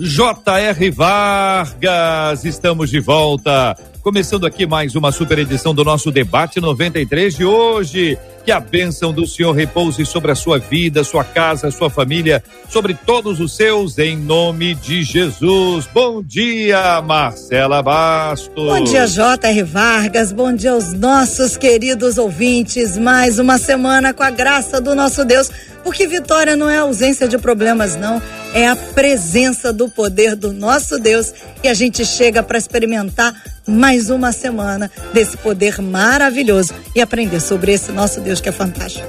J.R. Vargas, estamos de volta. Começando aqui mais uma super edição do nosso debate 93 de hoje. Que a bênção do Senhor repouse sobre a sua vida, sua casa, sua família, sobre todos os seus, em nome de Jesus. Bom dia, Marcela Bastos. Bom dia, J.R. Vargas. Bom dia aos nossos queridos ouvintes. Mais uma semana com a graça do nosso Deus. Porque vitória não é ausência de problemas, não. É a presença do poder do nosso Deus. E a gente chega para experimentar mais uma semana desse poder maravilhoso e aprender sobre esse nosso Deus que é fantástico.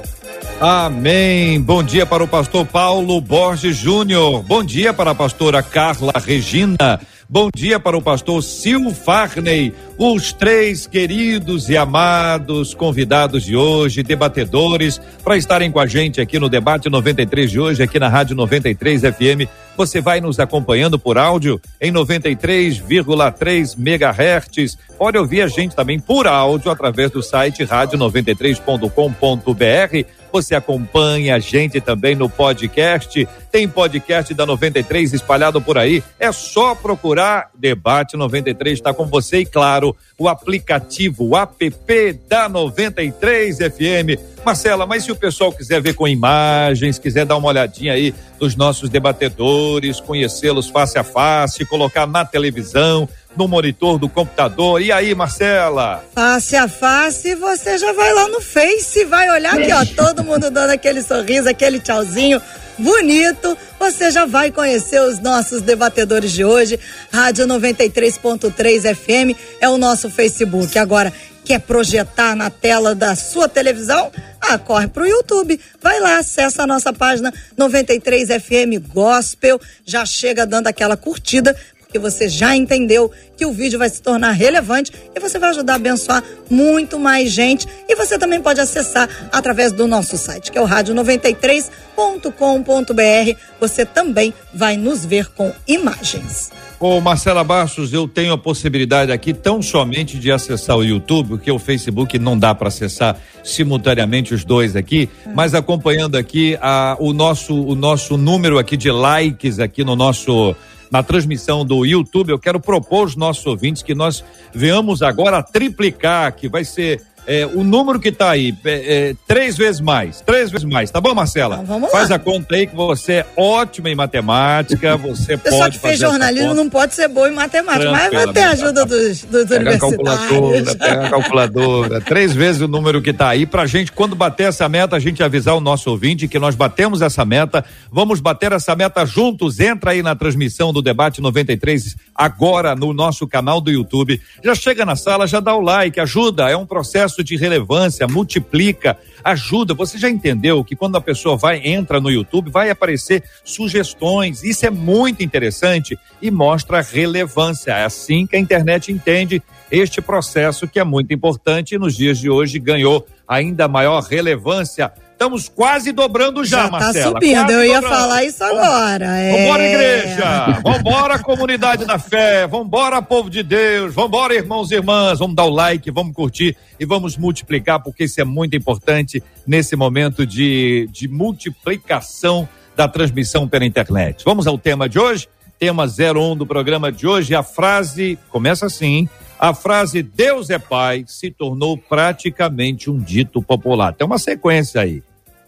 Amém. Bom dia para o pastor Paulo Borges Júnior. Bom dia para a pastora Carla Regina. Bom dia para o pastor Sil Farney, os três queridos e amados convidados de hoje, debatedores, para estarem com a gente aqui no debate 93 de hoje, aqui na Rádio 93 FM. Você vai nos acompanhando por áudio em 93,3 megahertz. Pode ouvir a gente também por áudio através do site rádio93.com.br. Você acompanha a gente também no podcast. Tem podcast da 93 espalhado por aí. É só procurar Debate 93 está com você e claro, o aplicativo, o app da 93 FM. Marcela, mas se o pessoal quiser ver com imagens, quiser dar uma olhadinha aí dos nossos debatedores, conhecê-los face a face, colocar na televisão, no monitor do computador. E aí, Marcela? Face a face, você já vai lá no Face, vai olhar aqui, ó, todo mundo dando aquele sorriso, aquele tchauzinho bonito. Você já vai conhecer os nossos debatedores de hoje. Rádio 93.3 FM é o nosso Facebook. Agora, quer projetar na tela da sua televisão? Ah, corre pro YouTube. Vai lá, acessa a nossa página 93 FM Gospel, já chega dando aquela curtida, porque você já entendeu que o vídeo vai se tornar relevante e você vai ajudar a abençoar muito mais gente. E você também pode acessar através do nosso site, que é o rádio93.com.br. Você também vai nos ver com imagens. Ô Marcela Bastos, eu tenho a possibilidade aqui tão somente de acessar o YouTube, porque o Facebook não dá para acessar simultaneamente os dois aqui, hum. mas acompanhando aqui a, o nosso o nosso número aqui de likes aqui no nosso na transmissão do YouTube, eu quero propor aos nossos ouvintes que nós venhamos agora triplicar, que vai ser é, o número que tá aí, é, é, três vezes mais, três vezes mais, tá bom, Marcela? Então, Faz lá. a conta aí que você é ótima em matemática, você pode Pessoal que fez jornalismo não pode ser bom em matemática, mas vai ter ajuda dos, dos pega universitários. A calculadora, pega a calculadora, três vezes o número que tá aí, pra gente, quando bater essa meta, a gente avisar o nosso ouvinte que nós batemos essa meta, vamos bater essa meta juntos, entra aí na transmissão do Debate 93, agora no nosso canal do YouTube, já chega na sala, já dá o like, ajuda, é um processo processo de relevância, multiplica, ajuda. Você já entendeu que quando a pessoa vai, entra no YouTube, vai aparecer sugestões. Isso é muito interessante e mostra relevância. É assim que a internet entende este processo que é muito importante e nos dias de hoje ganhou ainda maior relevância Estamos quase dobrando já, já tá Marcela. subindo, eu ia dobrando. falar isso agora. É... Vambora, igreja! Vambora, comunidade da fé! Vambora, povo de Deus! Vambora, irmãos e irmãs! Vamos dar o like, vamos curtir e vamos multiplicar, porque isso é muito importante nesse momento de, de multiplicação da transmissão pela internet. Vamos ao tema de hoje? Tema 01 do programa de hoje. A frase começa assim: a frase Deus é Pai se tornou praticamente um dito popular. Tem uma sequência aí.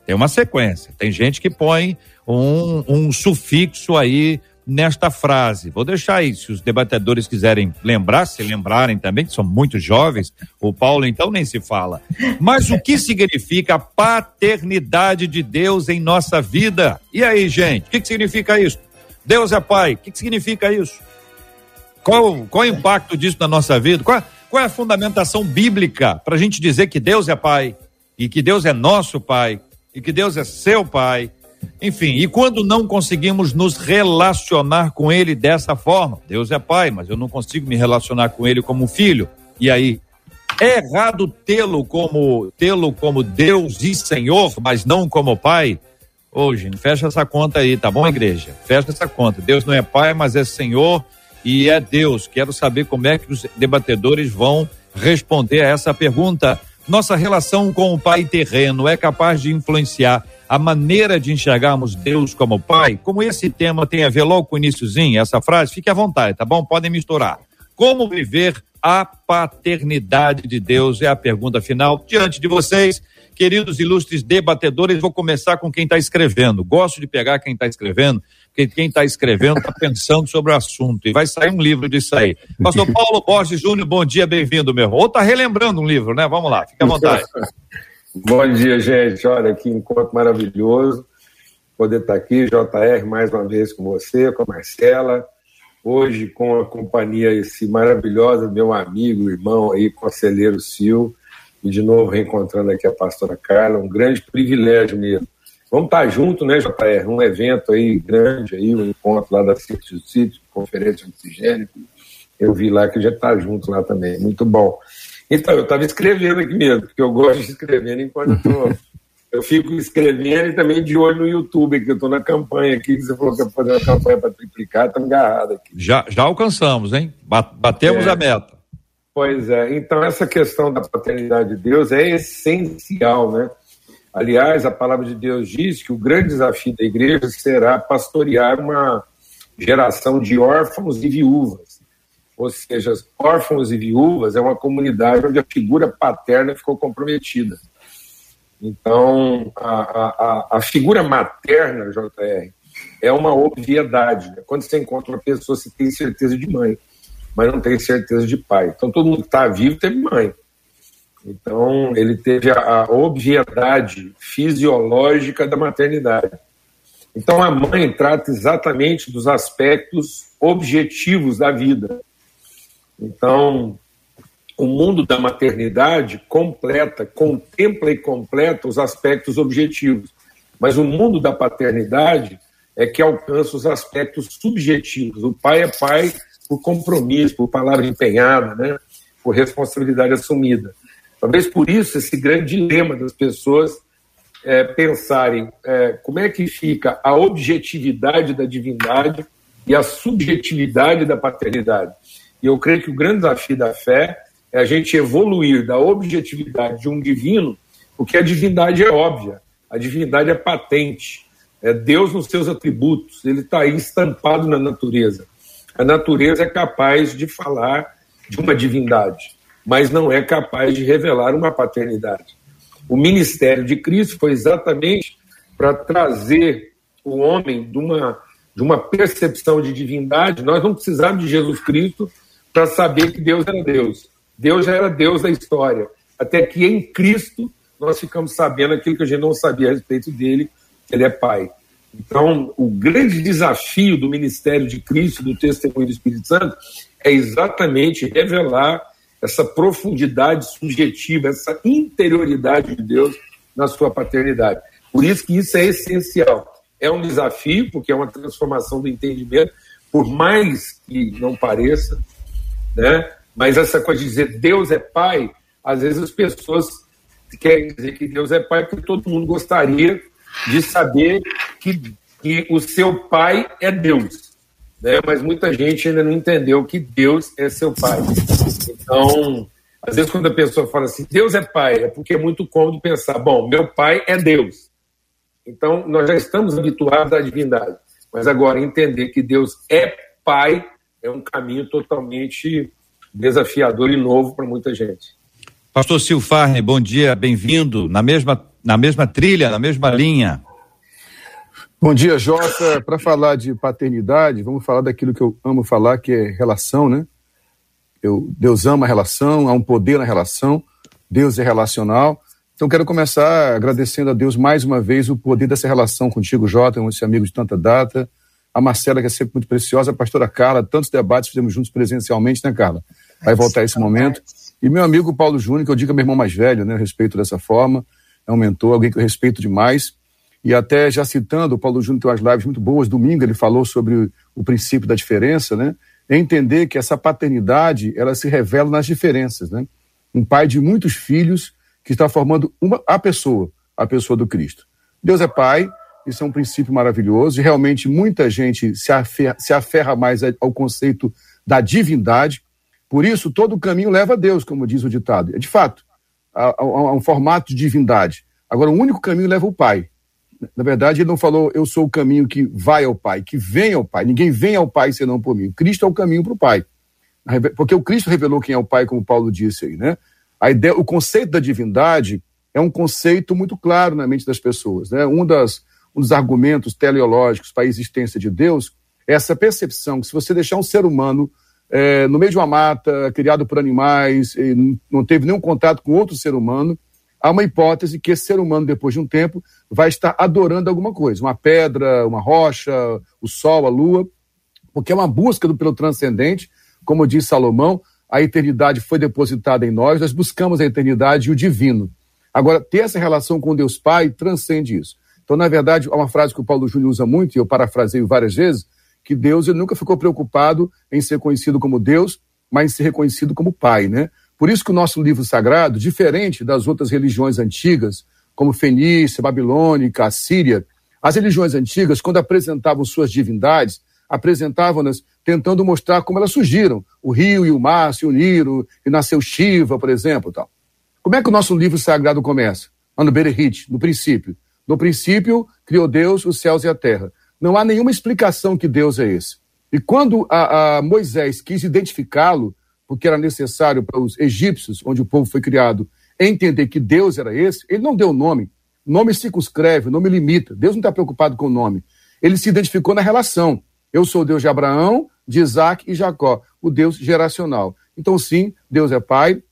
Tem uma sequência. Tem gente que põe um, um sufixo aí nesta frase. Vou deixar aí, se os debatedores quiserem lembrar, se lembrarem também, que são muito jovens, o Paulo então nem se fala. Mas o que significa a paternidade de Deus em nossa vida? E aí, gente, o que, que significa isso? Deus é pai, o que, que significa isso? Qual, qual o impacto disso na nossa vida? Qual, qual é a fundamentação bíblica para a gente dizer que Deus é pai e que Deus é nosso pai? E que Deus é seu pai. Enfim, e quando não conseguimos nos relacionar com Ele dessa forma, Deus é Pai, mas eu não consigo me relacionar com Ele como filho. E aí, é errado tê-lo como tê-lo como Deus e Senhor, mas não como Pai? Ô, gente, fecha essa conta aí, tá bom, igreja? Fecha essa conta. Deus não é Pai, mas é Senhor e é Deus. Quero saber como é que os debatedores vão responder a essa pergunta. Nossa relação com o Pai terreno é capaz de influenciar a maneira de enxergarmos Deus como Pai? Como esse tema tem a ver logo com o iníciozinho, essa frase, fique à vontade, tá bom? Podem misturar. Como viver a paternidade de Deus é a pergunta final diante de vocês. Queridos ilustres debatedores, vou começar com quem está escrevendo. Gosto de pegar quem está escrevendo, porque quem está escrevendo está pensando sobre o assunto e vai sair um livro disso aí. Pastor Paulo Borges Júnior, bom dia, bem-vindo, meu. Ou está relembrando um livro, né? Vamos lá, fica à vontade. bom dia, gente. Olha, que encontro maravilhoso poder estar tá aqui, JR, mais uma vez com você, com a Marcela. Hoje, com a companhia esse maravilhosa meu amigo, irmão aí, conselheiro Sil, e de novo reencontrando aqui a pastora Carla, um grande privilégio mesmo. Vamos estar junto, né, JR? Um evento aí grande, aí, um encontro lá da City City, Conferência Oxigênio. Eu vi lá que gente está junto lá também. Muito bom. Então, eu estava escrevendo aqui mesmo, porque eu gosto de escrever enquanto estou. eu fico escrevendo e também de olho no YouTube, que eu estou na campanha aqui, que você falou que ia fazer uma campanha para triplicar, estamos agarrados aqui. Já, já alcançamos, hein? Batemos é. a meta. Pois é, então essa questão da paternidade de Deus é essencial, né? Aliás, a palavra de Deus diz que o grande desafio da igreja será pastorear uma geração de órfãos e viúvas. Ou seja, órfãos e viúvas é uma comunidade onde a figura paterna ficou comprometida. Então, a, a, a figura materna, JR, é uma obviedade. Né? Quando você encontra uma pessoa, você tem certeza de mãe, mas não tem certeza de pai. Então, todo mundo que está vivo teve mãe. Então, ele teve a, a obviedade fisiológica da maternidade. Então, a mãe trata exatamente dos aspectos objetivos da vida. Então, o mundo da maternidade completa, contempla e completa os aspectos objetivos. Mas o mundo da paternidade é que alcança os aspectos subjetivos. O pai é pai por compromisso, por palavra empenhada, né? por responsabilidade assumida. Talvez por isso esse grande dilema das pessoas é, pensarem é, como é que fica a objetividade da divindade e a subjetividade da paternidade. E eu creio que o grande desafio da fé é a gente evoluir da objetividade de um divino, porque a divindade é óbvia, a divindade é patente, é Deus nos seus atributos, ele está aí estampado na natureza. A natureza é capaz de falar de uma divindade mas não é capaz de revelar uma paternidade. O ministério de Cristo foi exatamente para trazer o homem de uma, de uma percepção de divindade. Nós não precisávamos de Jesus Cristo para saber que Deus era Deus. Deus já era Deus da história. Até que em Cristo nós ficamos sabendo aquilo que a gente não sabia a respeito dele, que ele é Pai. Então, o grande desafio do ministério de Cristo, do testemunho do Espírito Santo, é exatamente revelar essa profundidade subjetiva, essa interioridade de Deus na sua paternidade. Por isso que isso é essencial. É um desafio, porque é uma transformação do entendimento, por mais que não pareça, né? Mas essa coisa de dizer Deus é Pai, às vezes as pessoas querem dizer que Deus é Pai porque todo mundo gostaria de saber que, que o seu Pai é Deus né? mas muita gente ainda não entendeu que Deus é seu pai. Então, às vezes, quando a pessoa fala assim, Deus é pai, é porque é muito cômodo pensar, bom, meu pai é Deus. Então, nós já estamos habituados à divindade. Mas agora, entender que Deus é pai é um caminho totalmente desafiador e novo para muita gente. Pastor Silfarne, bom dia, bem-vindo. Na mesma, na mesma trilha, na mesma linha. Bom dia, Jota. Para falar de paternidade, vamos falar daquilo que eu amo falar, que é relação, né? Eu, Deus ama a relação, há um poder na relação, Deus é relacional. Então, quero começar agradecendo a Deus mais uma vez o poder dessa relação contigo, Jota, esse amigo de tanta data. A Marcela, que é sempre muito preciosa, a pastora Carla, tantos debates fizemos juntos presencialmente, né, Carla? Vai voltar esse momento. E meu amigo Paulo Júnior, que eu digo é meu irmão mais velho, né? Eu respeito dessa forma, é um mentor, alguém que eu respeito demais e até já citando, o Paulo Júnior tem umas lives muito boas, domingo ele falou sobre o princípio da diferença, né? Entender que essa paternidade, ela se revela nas diferenças, né? Um pai de muitos filhos que está formando uma, a pessoa, a pessoa do Cristo. Deus é pai, isso é um princípio maravilhoso, e realmente muita gente se aferra, se aferra mais ao conceito da divindade, por isso todo o caminho leva a Deus, como diz o ditado. É de fato, há, há um formato de divindade. Agora, o único caminho leva ao Pai. Na verdade, ele não falou, eu sou o caminho que vai ao Pai, que vem ao Pai. Ninguém vem ao Pai senão por mim. Cristo é o caminho para o Pai. Porque o Cristo revelou quem é o Pai, como Paulo disse aí, né? A ideia, o conceito da divindade é um conceito muito claro na mente das pessoas, né? Um, das, um dos argumentos teleológicos para a existência de Deus é essa percepção que se você deixar um ser humano é, no meio de uma mata, criado por animais, não teve nenhum contato com outro ser humano, há uma hipótese que esse ser humano, depois de um tempo, vai estar adorando alguma coisa, uma pedra, uma rocha, o sol, a lua, porque é uma busca do, pelo transcendente, como diz Salomão, a eternidade foi depositada em nós, nós buscamos a eternidade e o divino. Agora, ter essa relação com Deus Pai transcende isso. Então, na verdade, há uma frase que o Paulo Júnior usa muito, e eu parafraseio várias vezes, que Deus ele nunca ficou preocupado em ser conhecido como Deus, mas em ser reconhecido como Pai, né? Por isso que o nosso livro sagrado, diferente das outras religiões antigas, como Fenícia, Babilônica, Assíria, as religiões antigas, quando apresentavam suas divindades, apresentavam-nas tentando mostrar como elas surgiram. O rio e o mar se uniram e nasceu Shiva, por exemplo. Tal. Como é que o nosso livro sagrado começa? No Berehit, no princípio. No princípio, criou Deus os céus e a terra. Não há nenhuma explicação que Deus é esse. E quando a, a Moisés quis identificá-lo, porque era necessário para os egípcios, onde o povo foi criado, entender que Deus era esse, ele não deu nome. Nome circunscreve, nome limita. Deus não está preocupado com o nome. Ele se identificou na relação. Eu sou Deus de Abraão, de Isaac e Jacó, o Deus geracional. Então, sim, Deus é pai.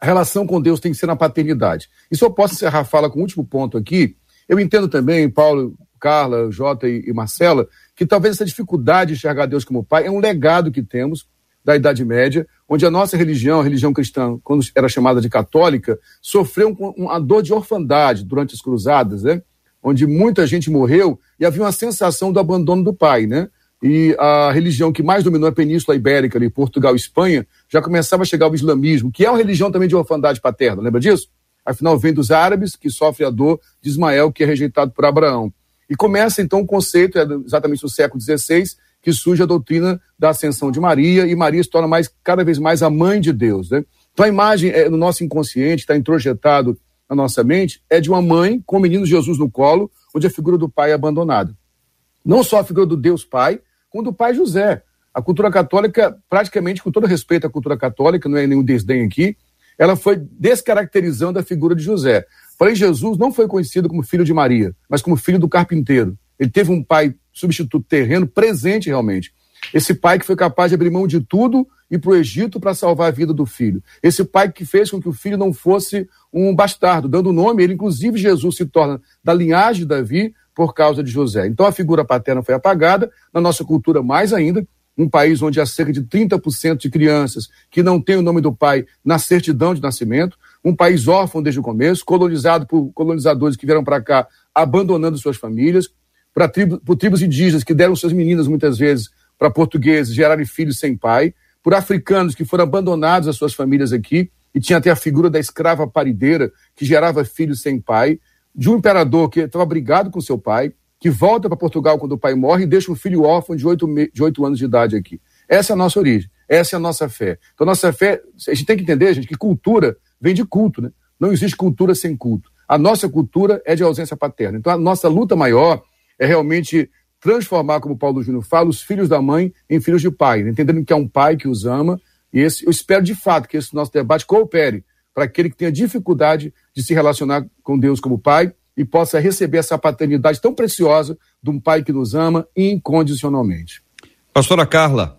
A relação com Deus tem que ser na paternidade. E se eu posso encerrar a fala com o um último ponto aqui, eu entendo também, Paulo, Carla, Jota e, e Marcela, que talvez essa dificuldade de enxergar Deus como pai é um legado que temos da Idade Média, onde a nossa religião, a religião cristã, quando era chamada de católica, sofreu um, uma dor de orfandade durante as cruzadas, né? onde muita gente morreu e havia uma sensação do abandono do pai, né? E a religião que mais dominou a Península Ibérica, ali, Portugal e Espanha, já começava a chegar o islamismo, que é uma religião também de orfandade paterna, lembra disso? Afinal, vem dos árabes, que sofre a dor de Ismael, que é rejeitado por Abraão. E começa então o conceito, é exatamente no século XVI, que surge a doutrina da ascensão de Maria, e Maria se torna mais, cada vez mais a mãe de Deus. Né? Então a imagem é, no nosso inconsciente, está introjetado na nossa mente, é de uma mãe com o menino Jesus no colo, onde a figura do pai é abandonada. Não só a figura do Deus Pai, como do pai José. A cultura católica, praticamente, com todo respeito à cultura católica, não é nenhum desdém aqui, ela foi descaracterizando a figura de José. Porém, Jesus não foi conhecido como filho de Maria, mas como filho do carpinteiro. Ele teve um pai substituto terreno presente realmente. Esse pai que foi capaz de abrir mão de tudo e para o Egito para salvar a vida do filho. Esse pai que fez com que o filho não fosse um bastardo, dando nome, ele inclusive Jesus se torna da linhagem de Davi por causa de José. Então a figura paterna foi apagada, na nossa cultura mais ainda, um país onde há cerca de 30% de crianças que não têm o nome do pai na certidão de nascimento, um país órfão desde o começo, colonizado por colonizadores que vieram para cá abandonando suas famílias, para tribo, por tribos indígenas que deram suas meninas muitas vezes para portugueses gerarem filhos sem pai, por africanos que foram abandonados as suas famílias aqui e tinha até a figura da escrava parideira que gerava filhos sem pai, de um imperador que estava brigado com seu pai, que volta para Portugal quando o pai morre e deixa um filho órfão de oito, de oito anos de idade aqui. Essa é a nossa origem, essa é a nossa fé. Então, nossa fé, a gente tem que entender, gente, que cultura vem de culto, né? Não existe cultura sem culto. A nossa cultura é de ausência paterna. Então, a nossa luta maior é realmente transformar, como Paulo Júnior fala, os filhos da mãe em filhos de pai, né? entendendo que é um pai que os ama. E esse, eu espero de fato que esse nosso debate coopere para aquele que tenha dificuldade de se relacionar com Deus como pai e possa receber essa paternidade tão preciosa de um pai que nos ama incondicionalmente. Pastora Carla.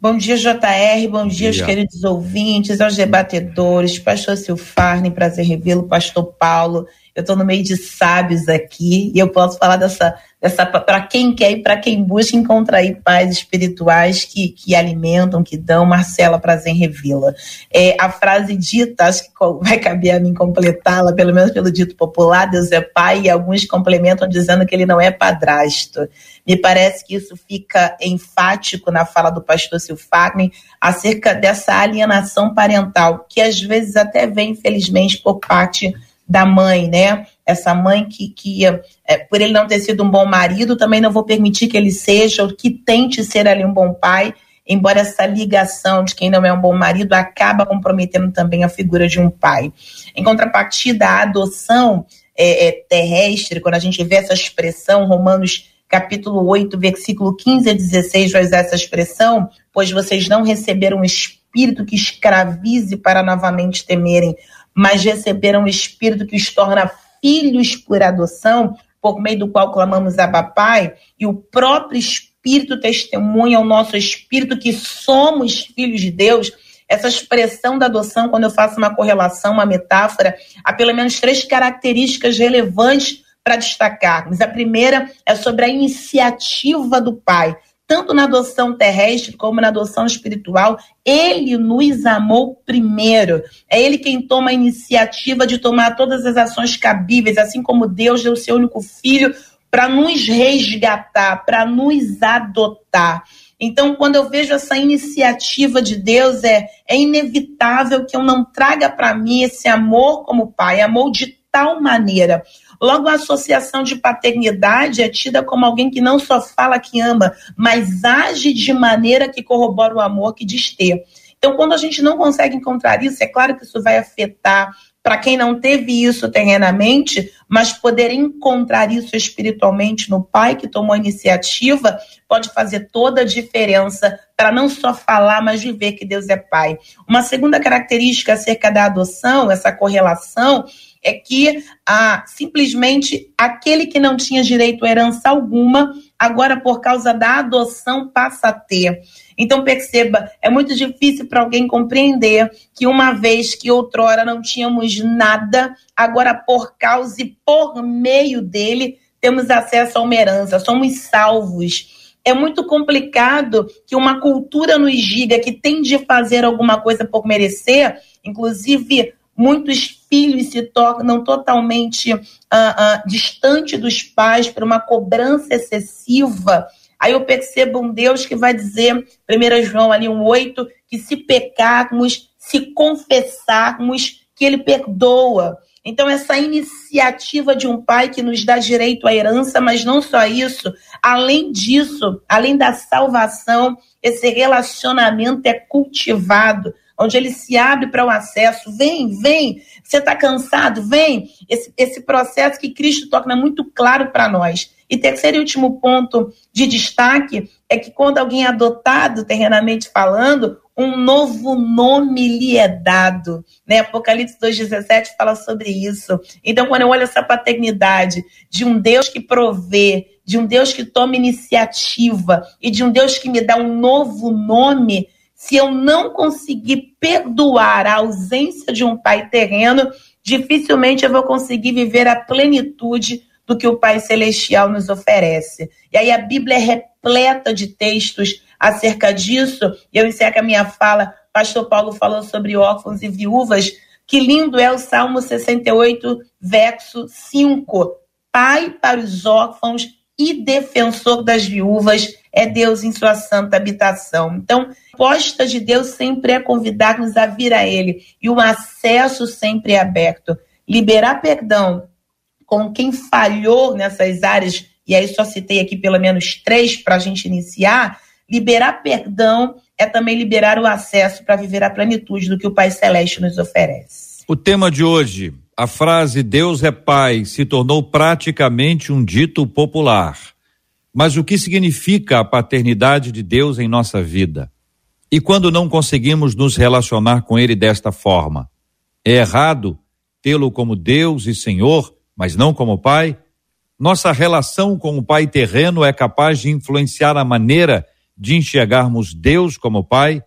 Bom dia, JR. Bom dia, aos queridos ouvintes, aos debatedores, pastor Silfarne, prazer revê-lo, pastor Paulo. Eu estou no meio de sábios aqui e eu posso falar dessa dessa para quem quer e para quem busca encontrar aí pais espirituais que, que alimentam, que dão. Marcela Prazer revila. É, a frase dita, acho que vai caber a mim completá-la, pelo menos pelo dito popular, Deus é pai, e alguns complementam dizendo que ele não é padrasto. Me parece que isso fica enfático na fala do pastor Silfagni acerca dessa alienação parental, que às vezes até vem, infelizmente, por parte da mãe, né? Essa mãe que, que é, por ele não ter sido um bom marido, também não vou permitir que ele seja ou que tente ser ali um bom pai, embora essa ligação de quem não é um bom marido acaba comprometendo também a figura de um pai. Em contrapartida, a adoção é, é, terrestre, quando a gente vê essa expressão, Romanos capítulo 8, versículo 15 a 16, vai usar essa expressão, pois vocês não receberam um espírito que escravize para novamente temerem, mas receberam um espírito que os torna filhos por adoção, por meio do qual clamamos a Pai, e o próprio Espírito testemunha ao nosso espírito que somos filhos de Deus. Essa expressão da adoção, quando eu faço uma correlação, uma metáfora, há pelo menos três características relevantes para destacarmos. A primeira é sobre a iniciativa do pai tanto na adoção terrestre como na adoção espiritual, ele nos amou primeiro. É ele quem toma a iniciativa de tomar todas as ações cabíveis, assim como Deus deu o seu único filho para nos resgatar, para nos adotar. Então, quando eu vejo essa iniciativa de Deus, é, é inevitável que eu não traga para mim esse amor como pai, amor de tal maneira Logo, a associação de paternidade é tida como alguém que não só fala que ama, mas age de maneira que corrobora o amor que diz ter. Então, quando a gente não consegue encontrar isso, é claro que isso vai afetar para quem não teve isso terrenamente, mas poder encontrar isso espiritualmente no pai que tomou a iniciativa, pode fazer toda a diferença para não só falar, mas viver que Deus é pai. Uma segunda característica acerca da adoção, essa correlação, é que ah, simplesmente aquele que não tinha direito a herança alguma, agora por causa da adoção passa a ter. Então perceba, é muito difícil para alguém compreender que uma vez que outrora não tínhamos nada, agora por causa e por meio dele temos acesso a uma herança, somos salvos. É muito complicado que uma cultura nos diga que tem de fazer alguma coisa por merecer, inclusive muitos filhos se tornam totalmente uh, uh, distante dos pais por uma cobrança excessiva. Aí eu percebo um Deus que vai dizer, 1 João ali um 8, que se pecarmos, se confessarmos, que ele perdoa. Então, essa iniciativa de um pai que nos dá direito à herança, mas não só isso, além disso, além da salvação, esse relacionamento é cultivado onde ele se abre para o acesso. Vem, vem. Você está cansado? Vem. Esse, esse processo que Cristo torna muito claro para nós. E terceiro e último ponto de destaque é que quando alguém é adotado, terrenamente falando, um novo nome lhe é dado. Né? Apocalipse 2,17 fala sobre isso. Então, quando eu olho essa paternidade de um Deus que provê, de um Deus que toma iniciativa e de um Deus que me dá um novo nome, se eu não conseguir perdoar a ausência de um pai terreno, dificilmente eu vou conseguir viver a plenitude do que o Pai Celestial nos oferece. E aí a Bíblia é repleta de textos acerca disso. E eu encerro a minha fala. Pastor Paulo falou sobre órfãos e viúvas. Que lindo é o Salmo 68, verso 5. Pai para os órfãos e defensor das viúvas é Deus em sua santa habitação. Então, a posta de Deus sempre é convidar-nos a vir a Ele e o acesso sempre é aberto. Liberar perdão com quem falhou nessas áreas, e aí só citei aqui pelo menos três para a gente iniciar. Liberar perdão é também liberar o acesso para viver a plenitude do que o Pai Celeste nos oferece. O tema de hoje, a frase Deus é Pai, se tornou praticamente um dito popular. Mas o que significa a paternidade de Deus em nossa vida? E quando não conseguimos nos relacionar com Ele desta forma? É errado tê-lo como Deus e Senhor, mas não como Pai? Nossa relação com o Pai terreno é capaz de influenciar a maneira de enxergarmos Deus como Pai?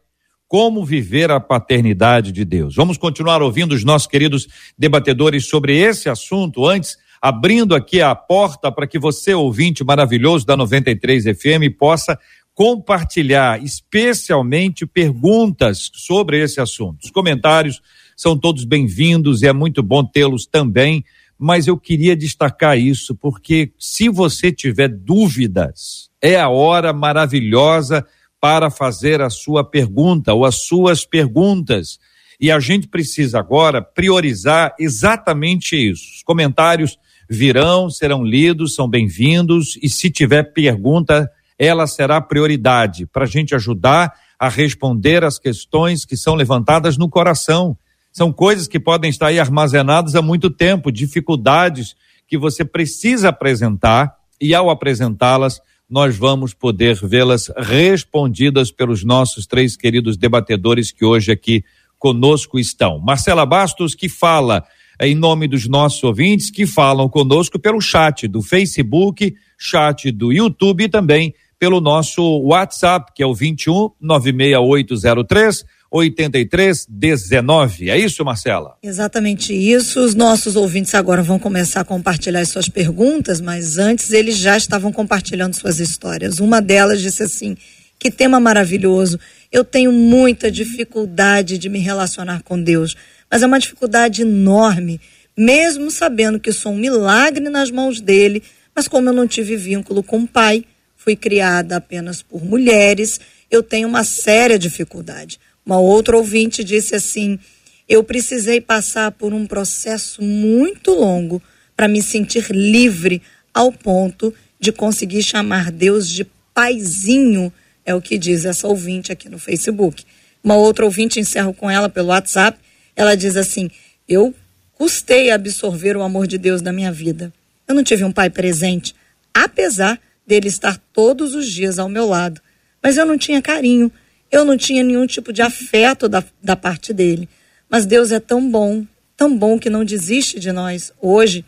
Como viver a paternidade de Deus? Vamos continuar ouvindo os nossos queridos debatedores sobre esse assunto. Antes, abrindo aqui a porta para que você, ouvinte maravilhoso da 93 FM, possa compartilhar, especialmente perguntas sobre esse assunto. Os comentários são todos bem-vindos e é muito bom tê-los também, mas eu queria destacar isso porque se você tiver dúvidas, é a hora maravilhosa para fazer a sua pergunta ou as suas perguntas. E a gente precisa agora priorizar exatamente isso. Os comentários virão, serão lidos, são bem-vindos, e se tiver pergunta, ela será prioridade para a gente ajudar a responder as questões que são levantadas no coração. São coisas que podem estar aí armazenadas há muito tempo, dificuldades que você precisa apresentar, e ao apresentá-las, nós vamos poder vê-las respondidas pelos nossos três queridos debatedores que hoje aqui conosco estão. Marcela Bastos, que fala em nome dos nossos ouvintes que falam conosco pelo chat do Facebook, chat do YouTube e também pelo nosso WhatsApp, que é o 21 96803 8319. É isso, Marcela? Exatamente isso. Os nossos ouvintes agora vão começar a compartilhar as suas perguntas, mas antes eles já estavam compartilhando suas histórias. Uma delas disse assim: Que tema maravilhoso. Eu tenho muita dificuldade de me relacionar com Deus mas é uma dificuldade enorme, mesmo sabendo que sou um milagre nas mãos dele, mas como eu não tive vínculo com o pai, fui criada apenas por mulheres, eu tenho uma séria dificuldade. Uma outra ouvinte disse assim: eu precisei passar por um processo muito longo para me sentir livre ao ponto de conseguir chamar Deus de paizinho, é o que diz essa ouvinte aqui no Facebook. Uma outra ouvinte encerro com ela pelo WhatsApp ela diz assim: Eu custei a absorver o amor de Deus na minha vida. Eu não tive um pai presente, apesar dele estar todos os dias ao meu lado. Mas eu não tinha carinho, eu não tinha nenhum tipo de afeto da, da parte dele. Mas Deus é tão bom, tão bom que não desiste de nós. Hoje,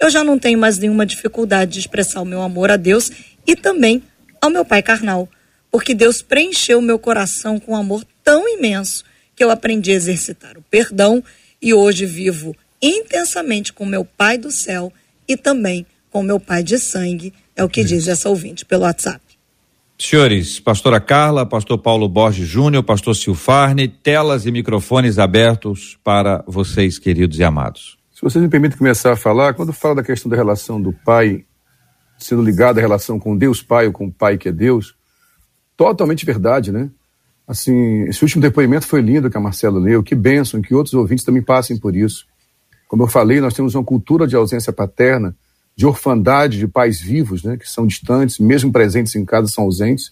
eu já não tenho mais nenhuma dificuldade de expressar o meu amor a Deus e também ao meu pai carnal, porque Deus preencheu o meu coração com um amor tão imenso que eu aprendi a exercitar o perdão e hoje vivo intensamente com meu Pai do céu e também com meu Pai de sangue, é o que diz essa ouvinte pelo WhatsApp. Senhores, pastora Carla, pastor Paulo Borges Júnior, pastor Silfarne, telas e microfones abertos para vocês, queridos e amados. Se vocês me permitem começar a falar, quando fala da questão da relação do pai sendo ligado à relação com Deus Pai ou com o Pai que é Deus, totalmente verdade, né? Assim, esse último depoimento foi lindo que a Marcela leu. Que bênção que outros ouvintes também passem por isso. Como eu falei, nós temos uma cultura de ausência paterna, de orfandade de pais vivos, né, que são distantes, mesmo presentes em casa, são ausentes.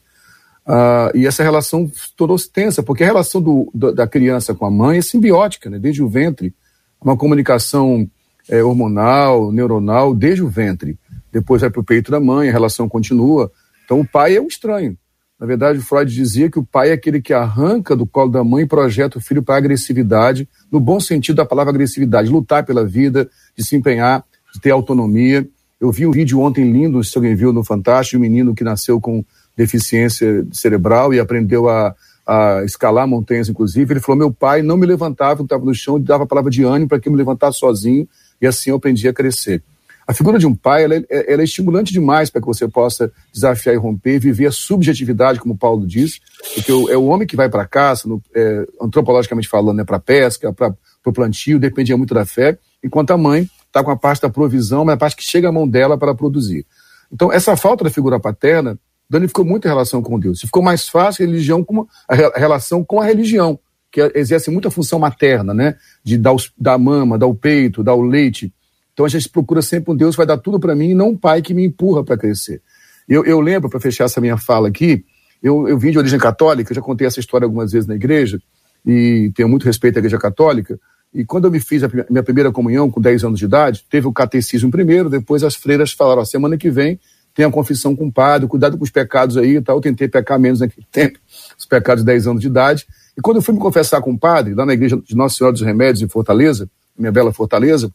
Uh, e essa relação tornou-se tensa, porque a relação do, da criança com a mãe é simbiótica, né, desde o ventre. Uma comunicação é, hormonal, neuronal, desde o ventre. Depois vai para o peito da mãe, a relação continua. Então o pai é um estranho. Na verdade, Freud dizia que o pai é aquele que arranca do colo da mãe e projeta o filho para a agressividade, no bom sentido da palavra agressividade, lutar pela vida, de se empenhar, de ter autonomia. Eu vi um vídeo ontem lindo, se alguém viu no Fantástico, um menino que nasceu com deficiência cerebral e aprendeu a, a escalar montanhas, inclusive. Ele falou: Meu pai não me levantava, eu estava no chão, dava a palavra de ânimo para que eu me levantasse sozinho, e assim eu aprendi a crescer. A figura de um pai ela, é, ela é estimulante demais para que você possa desafiar e romper, viver a subjetividade, como Paulo diz, porque é o homem que vai para a caça, no, é, antropologicamente falando, né, para pesca, para o plantio, dependia muito da fé, enquanto a mãe está com a parte da provisão, mas a parte que chega à mão dela para produzir. Então, essa falta da figura paterna danificou muito a relação com Deus. Ficou mais fácil a religião como a relação com a religião, que exerce muita função materna, né? De dar, os, dar mama, dar o peito, dar o leite. Então a gente procura sempre um Deus que vai dar tudo para mim e não um pai que me empurra para crescer. Eu, eu lembro, para fechar essa minha fala aqui, eu, eu vim de origem católica, eu já contei essa história algumas vezes na igreja, e tenho muito respeito à igreja católica. E quando eu me fiz a minha primeira comunhão, com 10 anos de idade, teve o catecismo primeiro, depois as freiras falaram: ó, semana que vem tem a confissão com o padre, cuidado com os pecados aí e tal. Eu tentei pecar menos naquele tempo, os pecados de 10 anos de idade. E quando eu fui me confessar com o padre, lá na igreja de Nossa Senhora dos Remédios, em Fortaleza, minha bela Fortaleza,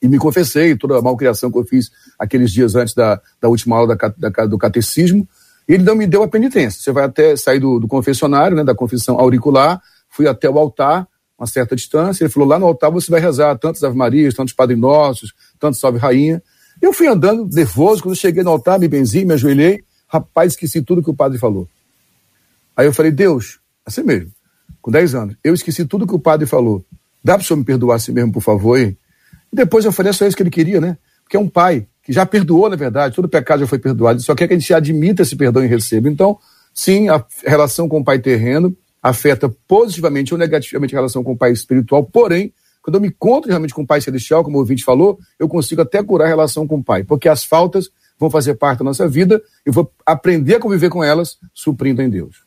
e me confessei toda a malcriação que eu fiz aqueles dias antes da, da última aula da, da, do catecismo. Ele não me deu a penitência. Você vai até sair do, do confessionário, né, da confissão auricular, fui até o altar, uma certa distância. Ele falou: lá no altar você vai rezar tantos Ave Marias, tantos Padre Nossos, tantos Salve Rainha. Eu fui andando nervoso, quando cheguei no altar, me benzi, me ajoelhei. Rapaz, esqueci tudo que o padre falou. Aí eu falei: Deus, assim mesmo, com 10 anos, eu esqueci tudo que o padre falou. Dá para o senhor me perdoar assim mesmo, por favor? Hein? E depois eu falei: é só isso que ele queria, né? Porque é um pai que já perdoou, na verdade, todo pecado já foi perdoado, só quer que a gente admita esse perdão e receba. Então, sim, a relação com o pai terreno afeta positivamente ou negativamente a relação com o pai espiritual, porém, quando eu me encontro realmente com o pai celestial, como o ouvinte falou, eu consigo até curar a relação com o pai, porque as faltas vão fazer parte da nossa vida e vou aprender a conviver com elas, suprindo em Deus.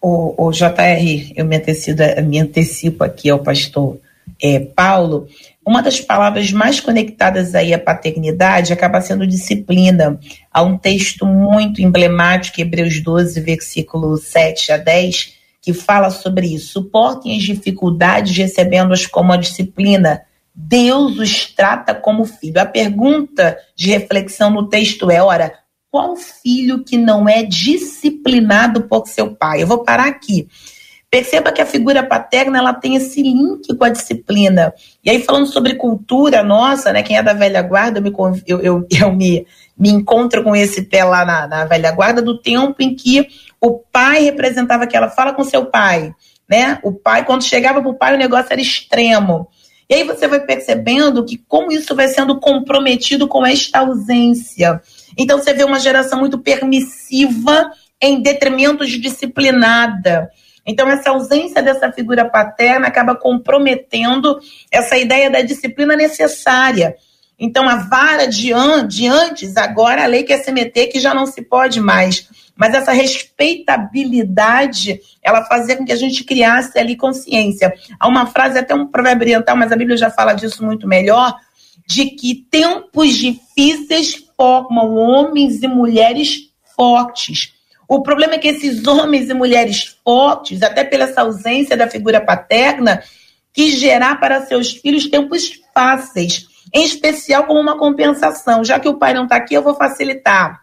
O, o JR, eu me antecipo, me antecipo aqui ao pastor é, Paulo, uma das palavras mais conectadas aí à paternidade acaba sendo disciplina. Há um texto muito emblemático, Hebreus 12, versículo 7 a 10, que fala sobre isso. Suportem as dificuldades recebendo-as como a disciplina. Deus os trata como filho. A pergunta de reflexão no texto é: ora, qual filho que não é disciplinado por seu pai? Eu vou parar aqui. Perceba que a figura paterna ela tem esse link com a disciplina. E aí, falando sobre cultura nossa, né? Quem é da velha guarda, eu me, eu, eu, eu me, me encontro com esse pé lá na, na velha guarda, do tempo em que o pai representava aquela fala com seu pai. Né? O pai, quando chegava para o pai, o negócio era extremo. E aí você vai percebendo que como isso vai sendo comprometido com esta ausência. Então você vê uma geração muito permissiva em detrimento de disciplinada. Então, essa ausência dessa figura paterna acaba comprometendo essa ideia da disciplina necessária. Então, a vara de, an de antes, agora a lei quer se meter que já não se pode mais. Mas essa respeitabilidade, ela fazia com que a gente criasse ali consciência. Há uma frase, até um provérbio oriental, mas a Bíblia já fala disso muito melhor, de que tempos difíceis formam homens e mulheres fortes. O problema é que esses homens e mulheres fortes, até pela essa ausência da figura paterna, quis gerar para seus filhos tempos fáceis, em especial como uma compensação. Já que o pai não está aqui, eu vou facilitar.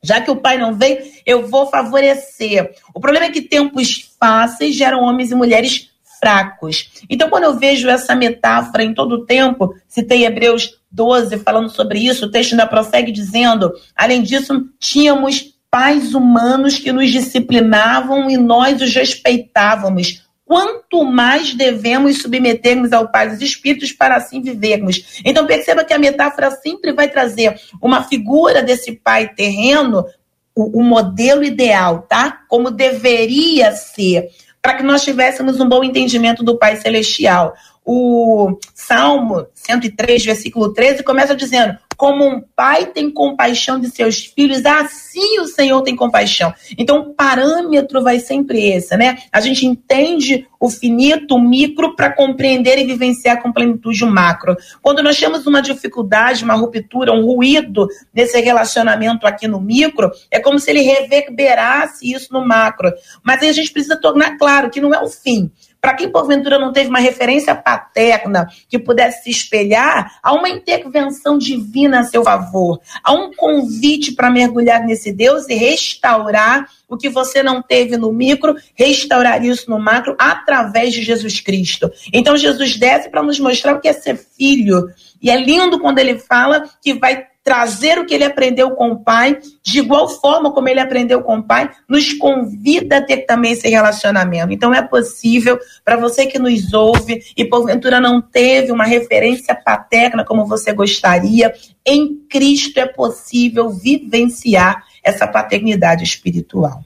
Já que o pai não vem, eu vou favorecer. O problema é que tempos fáceis geram homens e mulheres fracos. Então, quando eu vejo essa metáfora em todo o tempo, citei Hebreus 12 falando sobre isso, o texto ainda prossegue dizendo: além disso, tínhamos pais humanos que nos disciplinavam e nós os respeitávamos. Quanto mais devemos submetermos ao Pai dos Espíritos para assim vivermos. Então perceba que a metáfora sempre vai trazer uma figura desse pai terreno, o, o modelo ideal, tá? Como deveria ser, para que nós tivéssemos um bom entendimento do Pai Celestial. O Salmo 103, versículo 13, começa dizendo: como um pai tem compaixão de seus filhos, assim o Senhor tem compaixão. Então, o parâmetro vai sempre esse, né? A gente entende o finito, o micro, para compreender e vivenciar com plenitude o macro. Quando nós temos uma dificuldade, uma ruptura, um ruído nesse relacionamento aqui no micro, é como se ele reverberasse isso no macro. Mas aí a gente precisa tornar claro que não é o fim. Para quem porventura não teve uma referência paterna que pudesse se espelhar, há uma intervenção divina a seu favor. Há um convite para mergulhar nesse Deus e restaurar o que você não teve no micro, restaurar isso no macro através de Jesus Cristo. Então Jesus desce para nos mostrar o que é ser filho. E é lindo quando ele fala que vai trazer o que ele aprendeu com o pai, de igual forma como ele aprendeu com o pai, nos convida a ter também esse relacionamento. Então é possível para você que nos ouve e porventura não teve uma referência paterna como você gostaria, em Cristo é possível vivenciar essa paternidade espiritual.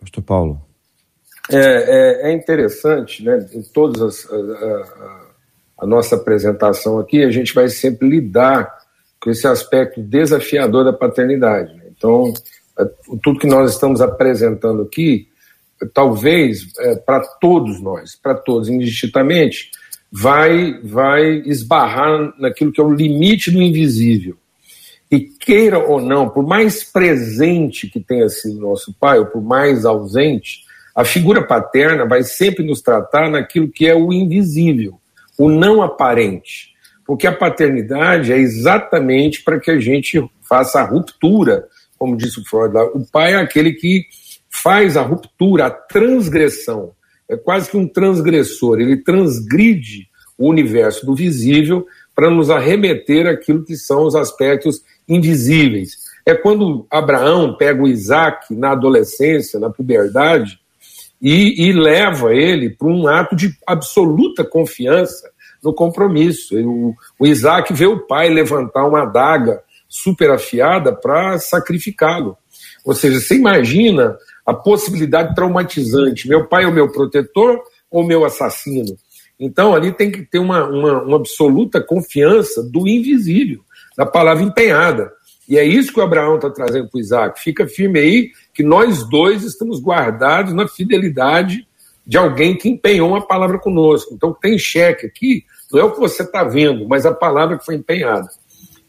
Pastor Paulo. É, é, é interessante, né? Em todas as, a, a, a nossa apresentação aqui, a gente vai sempre lidar com esse aspecto desafiador da paternidade. Então, é, tudo que nós estamos apresentando aqui, talvez é, para todos nós, para todos indistintamente, vai, vai esbarrar naquilo que é o limite do invisível. E queira ou não, por mais presente que tenha sido nosso pai, ou por mais ausente, a figura paterna vai sempre nos tratar naquilo que é o invisível, o não aparente. Porque a paternidade é exatamente para que a gente faça a ruptura, como disse o Freud lá. O pai é aquele que faz a ruptura, a transgressão. é quase que um transgressor, ele transgride o universo do visível para nos arremeter aquilo que são os aspectos invisíveis. É quando Abraão pega o Isaac na adolescência, na puberdade, e, e leva ele para um ato de absoluta confiança no compromisso. O, o Isaac vê o pai levantar uma adaga super afiada para sacrificá-lo. Ou seja, você imagina a possibilidade traumatizante: meu pai é o meu protetor ou meu assassino? Então, ali tem que ter uma, uma, uma absoluta confiança do invisível, da palavra empenhada. E é isso que o Abraão está trazendo para o Isaac. Fica firme aí que nós dois estamos guardados na fidelidade de alguém que empenhou uma palavra conosco. Então, tem cheque aqui, não é o que você está vendo, mas a palavra que foi empenhada.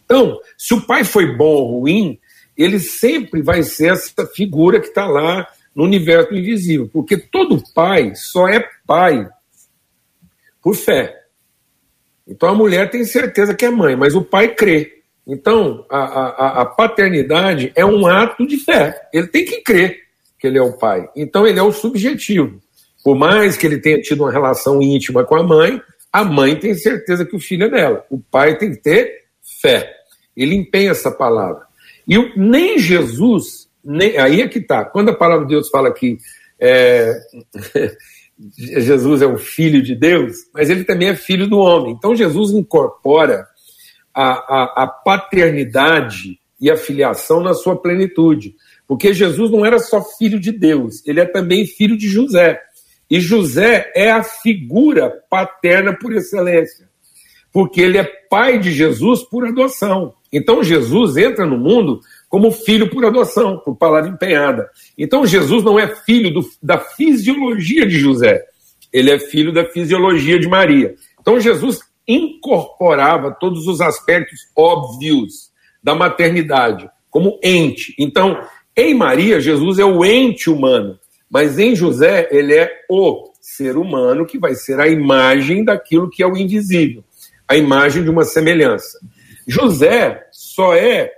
Então, se o pai foi bom ou ruim, ele sempre vai ser essa figura que está lá no universo invisível, porque todo pai só é pai por fé. Então a mulher tem certeza que é mãe, mas o pai crê. Então a, a, a paternidade é um ato de fé. Ele tem que crer que ele é o pai. Então ele é o subjetivo. Por mais que ele tenha tido uma relação íntima com a mãe, a mãe tem certeza que o filho é dela. O pai tem que ter fé. Ele empenha essa palavra. E nem Jesus, nem, aí é que está. Quando a palavra de Deus fala que é, Jesus é o filho de Deus, mas ele também é filho do homem. Então Jesus incorpora a, a, a paternidade e a filiação na sua plenitude. Porque Jesus não era só filho de Deus, ele é também filho de José. E José é a figura paterna por excelência, porque ele é pai de Jesus por adoção. Então Jesus entra no mundo como filho por adoção, por palavra empenhada. Então Jesus não é filho do, da fisiologia de José, ele é filho da fisiologia de Maria. Então Jesus incorporava todos os aspectos óbvios da maternidade como ente. Então, em Maria, Jesus é o ente humano, mas em José, ele é o ser humano que vai ser a imagem daquilo que é o invisível, a imagem de uma semelhança. José só é,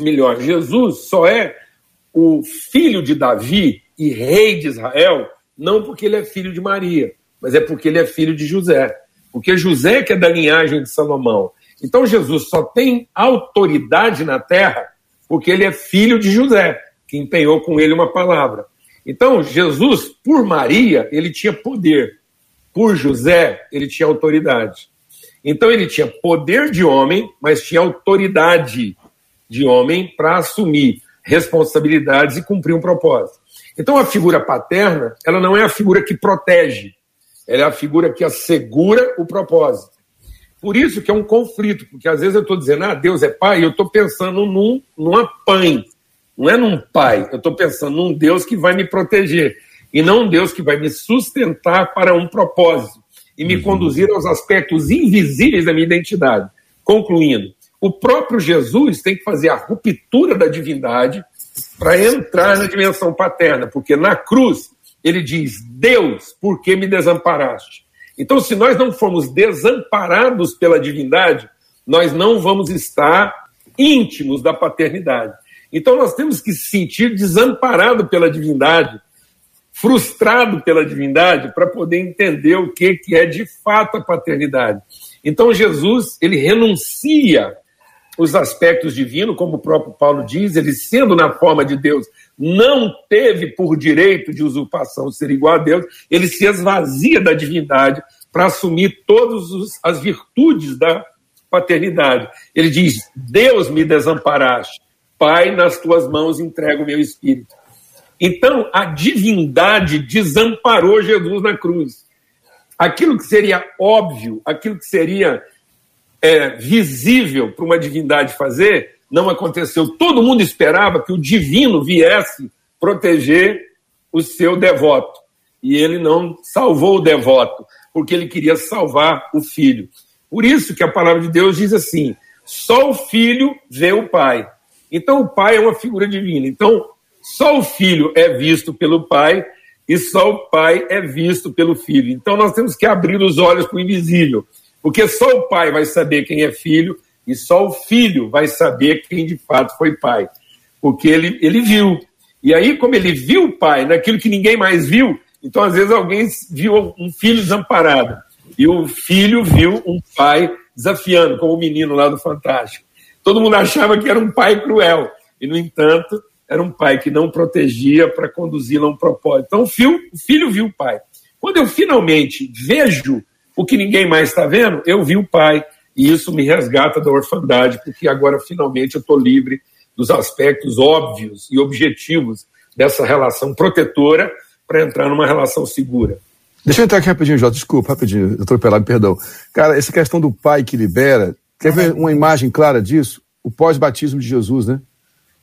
melhor, Jesus só é o filho de Davi e rei de Israel, não porque ele é filho de Maria, mas é porque ele é filho de José. Porque José que é da linhagem de Salomão. Então Jesus só tem autoridade na terra porque ele é filho de José, que empenhou com ele uma palavra. Então Jesus, por Maria, ele tinha poder. Por José, ele tinha autoridade. Então ele tinha poder de homem, mas tinha autoridade de homem para assumir responsabilidades e cumprir um propósito. Então a figura paterna, ela não é a figura que protege, ela é a figura que assegura o propósito. Por isso que é um conflito, porque às vezes eu estou dizendo, ah, Deus é pai, e eu estou pensando num, numa pãe, não é num pai, eu estou pensando num Deus que vai me proteger, e não um Deus que vai me sustentar para um propósito e me uhum. conduzir aos aspectos invisíveis da minha identidade. Concluindo, o próprio Jesus tem que fazer a ruptura da divindade para entrar na dimensão paterna, porque na cruz ele diz: Deus, por que me desamparaste? Então, se nós não formos desamparados pela divindade, nós não vamos estar íntimos da paternidade. Então, nós temos que se sentir desamparado pela divindade frustrado pela divindade para poder entender o que, que é de fato a paternidade. Então Jesus, ele renuncia os aspectos divinos, como o próprio Paulo diz, ele sendo na forma de Deus, não teve por direito de usurpação ser igual a Deus, ele se esvazia da divindade para assumir todas as virtudes da paternidade. Ele diz: Deus me desamparaste, Pai, nas tuas mãos entrego o meu espírito. Então, a divindade desamparou Jesus na cruz. Aquilo que seria óbvio, aquilo que seria é, visível para uma divindade fazer, não aconteceu. Todo mundo esperava que o divino viesse proteger o seu devoto. E ele não salvou o devoto, porque ele queria salvar o filho. Por isso que a palavra de Deus diz assim: só o filho vê o pai. Então o pai é uma figura divina. Então só o filho é visto pelo pai e só o pai é visto pelo filho. Então nós temos que abrir os olhos para o invisível, porque só o pai vai saber quem é filho e só o filho vai saber quem de fato foi pai, porque ele, ele viu. E aí, como ele viu o pai naquilo que ninguém mais viu, Então, às vezes, alguém viu um filho desamparado e o filho viu um pai desafiando, como o menino lá do Fantástico. Todo mundo achava que era um pai cruel e, no entanto, era um pai que não protegia para conduzi-lo a um propósito. Então, o filho, o filho viu o pai. Quando eu finalmente vejo o que ninguém mais está vendo, eu vi o pai. E isso me resgata da orfandade, porque agora finalmente eu estou livre dos aspectos óbvios e objetivos dessa relação protetora para entrar numa relação segura. Deixa eu entrar aqui rapidinho, Jota. Desculpa, rapidinho, eu estou pelado, perdão. Cara, essa questão do pai que libera, quer ver uma imagem clara disso? O pós-batismo de Jesus, né?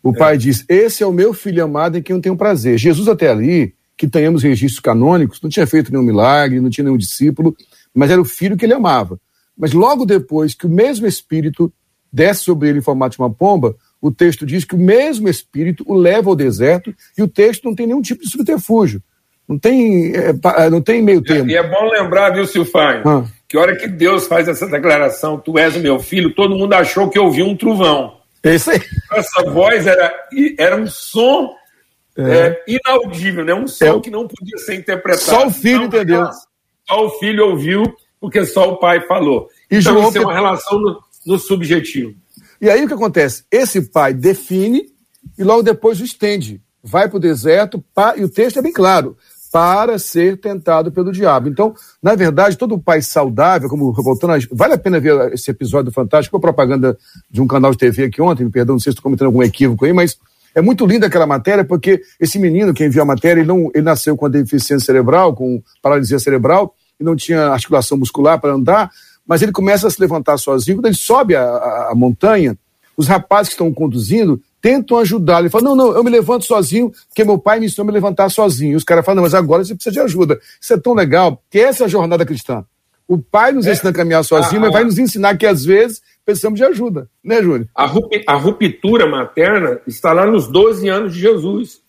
O é. pai diz: Esse é o meu filho amado em quem eu tenho prazer. Jesus, até ali, que tenhamos registros canônicos, não tinha feito nenhum milagre, não tinha nenhum discípulo, mas era o filho que ele amava. Mas logo depois que o mesmo Espírito desce sobre ele em formato de uma pomba, o texto diz que o mesmo Espírito o leva ao deserto e o texto não tem nenhum tipo de subterfúgio. Não tem, é, não tem meio termo. E é bom lembrar, viu, Silfai, ah. Que hora que Deus faz essa declaração, tu és o meu filho, todo mundo achou que ouviu um trovão. É isso aí. Essa voz era, era um som é. É, inaudível, né? um som é. que não podia ser interpretado. Só o filho então, entendeu. Só o filho ouviu, porque só o pai falou. E então, João isso é uma relação no, no subjetivo. E aí o que acontece? Esse pai define e logo depois o estende. Vai para o deserto, e o texto é bem claro, para ser tentado pelo diabo. Então, na verdade, todo pai saudável, como voltando, vale a pena ver esse episódio fantástico, a propaganda de um canal de TV aqui ontem, me perdão, não sei se estou cometendo algum equívoco aí, mas é muito linda aquela matéria, porque esse menino que enviou a matéria, ele, não, ele nasceu com a deficiência cerebral, com paralisia cerebral, e não tinha articulação muscular para andar, mas ele começa a se levantar sozinho. Quando ele sobe a, a, a montanha, os rapazes que estão conduzindo tentam ajudá-lo. Ele fala: Não, não, eu me levanto sozinho, porque meu pai me ensinou a me levantar sozinho. E os caras falam: Não, mas agora você precisa de ajuda. Isso é tão legal, que essa é a jornada cristã. O pai nos é. ensina a caminhar sozinho, ah, mas vai nos ensinar que às vezes precisamos de ajuda, né, Júnior? A ruptura materna está lá nos 12 anos de Jesus,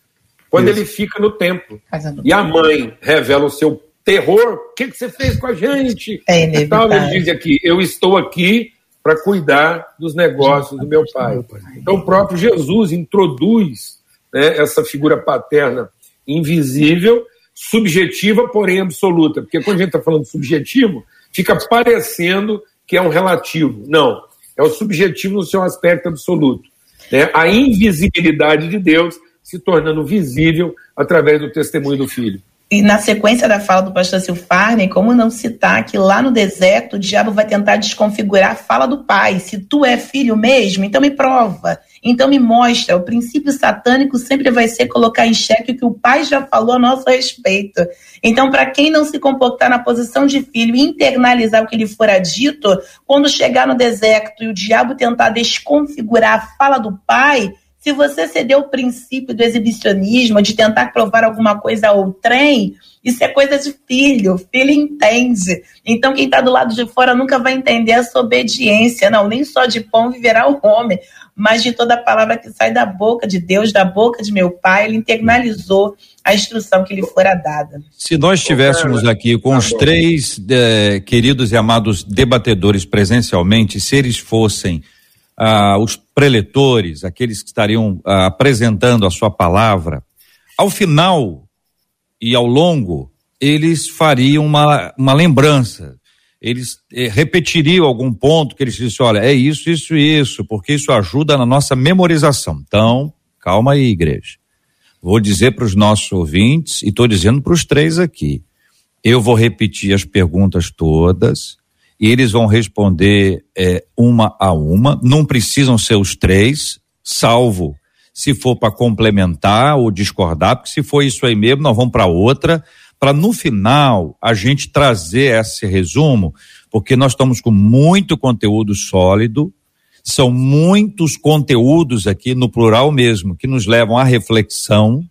quando Isso. ele fica no templo. E a mãe revela o seu terror. O que, que você fez com a gente? É inevitável. Ele diz aqui: Eu estou aqui para cuidar dos negócios do meu pai. Então, o próprio Jesus introduz né, essa figura paterna invisível, subjetiva, porém absoluta. Porque quando a gente está falando subjetivo, fica parecendo que é um relativo. Não, é o subjetivo no seu aspecto absoluto. Né? A invisibilidade de Deus se tornando visível através do testemunho do Filho. E na sequência da fala do pastor Silfarne, como não citar que lá no deserto o diabo vai tentar desconfigurar a fala do pai. Se tu é filho mesmo, então me prova. Então me mostra. O princípio satânico sempre vai ser colocar em xeque o que o pai já falou a nosso respeito. Então, para quem não se comportar na posição de filho e internalizar o que lhe fora dito, quando chegar no deserto e o diabo tentar desconfigurar a fala do pai, se você ceder o princípio do exibicionismo, de tentar provar alguma coisa ao trem, isso é coisa de filho. Filho entende. Então, quem está do lado de fora nunca vai entender essa obediência. Não, nem só de pão viverá o homem, mas de toda a palavra que sai da boca de Deus, da boca de meu pai. Ele internalizou a instrução que lhe fora dada. Se nós estivéssemos aqui com os três eh, queridos e amados debatedores presencialmente, se eles fossem ah, os preletores, aqueles que estariam ah, apresentando a sua palavra, ao final e ao longo, eles fariam uma, uma lembrança. Eles eh, repetiriam algum ponto que eles dissem, olha, é isso, isso e isso, porque isso ajuda na nossa memorização. Então, calma aí, igreja. Vou dizer para os nossos ouvintes, e estou dizendo para os três aqui. Eu vou repetir as perguntas todas, e eles vão responder é, uma a uma. Não precisam ser os três, salvo se for para complementar ou discordar, porque se for isso aí mesmo, nós vamos para outra, para no final a gente trazer esse resumo, porque nós estamos com muito conteúdo sólido, são muitos conteúdos aqui, no plural mesmo, que nos levam à reflexão,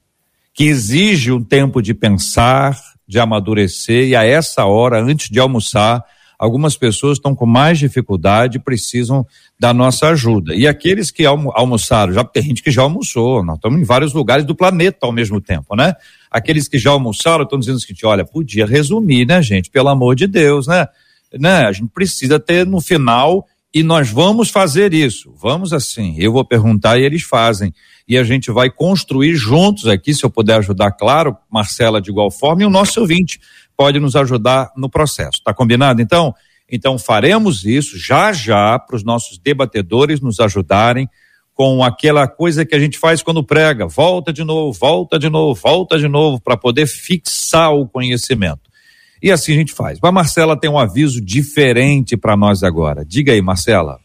que exige um tempo de pensar, de amadurecer, e a essa hora, antes de almoçar, algumas pessoas estão com mais dificuldade e precisam da nossa ajuda. E aqueles que almo almoçaram, já tem gente que já almoçou, nós estamos em vários lugares do planeta ao mesmo tempo, né? Aqueles que já almoçaram estão dizendo o seguinte: olha, podia resumir, né, gente? Pelo amor de Deus, né? né? A gente precisa ter no final E nós vamos fazer isso. Vamos assim. Eu vou perguntar e eles fazem. E a gente vai construir juntos aqui, se eu puder ajudar, claro, Marcela de igual forma, e o nosso ouvinte pode nos ajudar no processo. Tá combinado? Então, então faremos isso já já para os nossos debatedores nos ajudarem com aquela coisa que a gente faz quando prega, volta de novo, volta de novo, volta de novo, para poder fixar o conhecimento. E assim a gente faz. Mas Marcela tem um aviso diferente para nós agora. Diga aí, Marcela.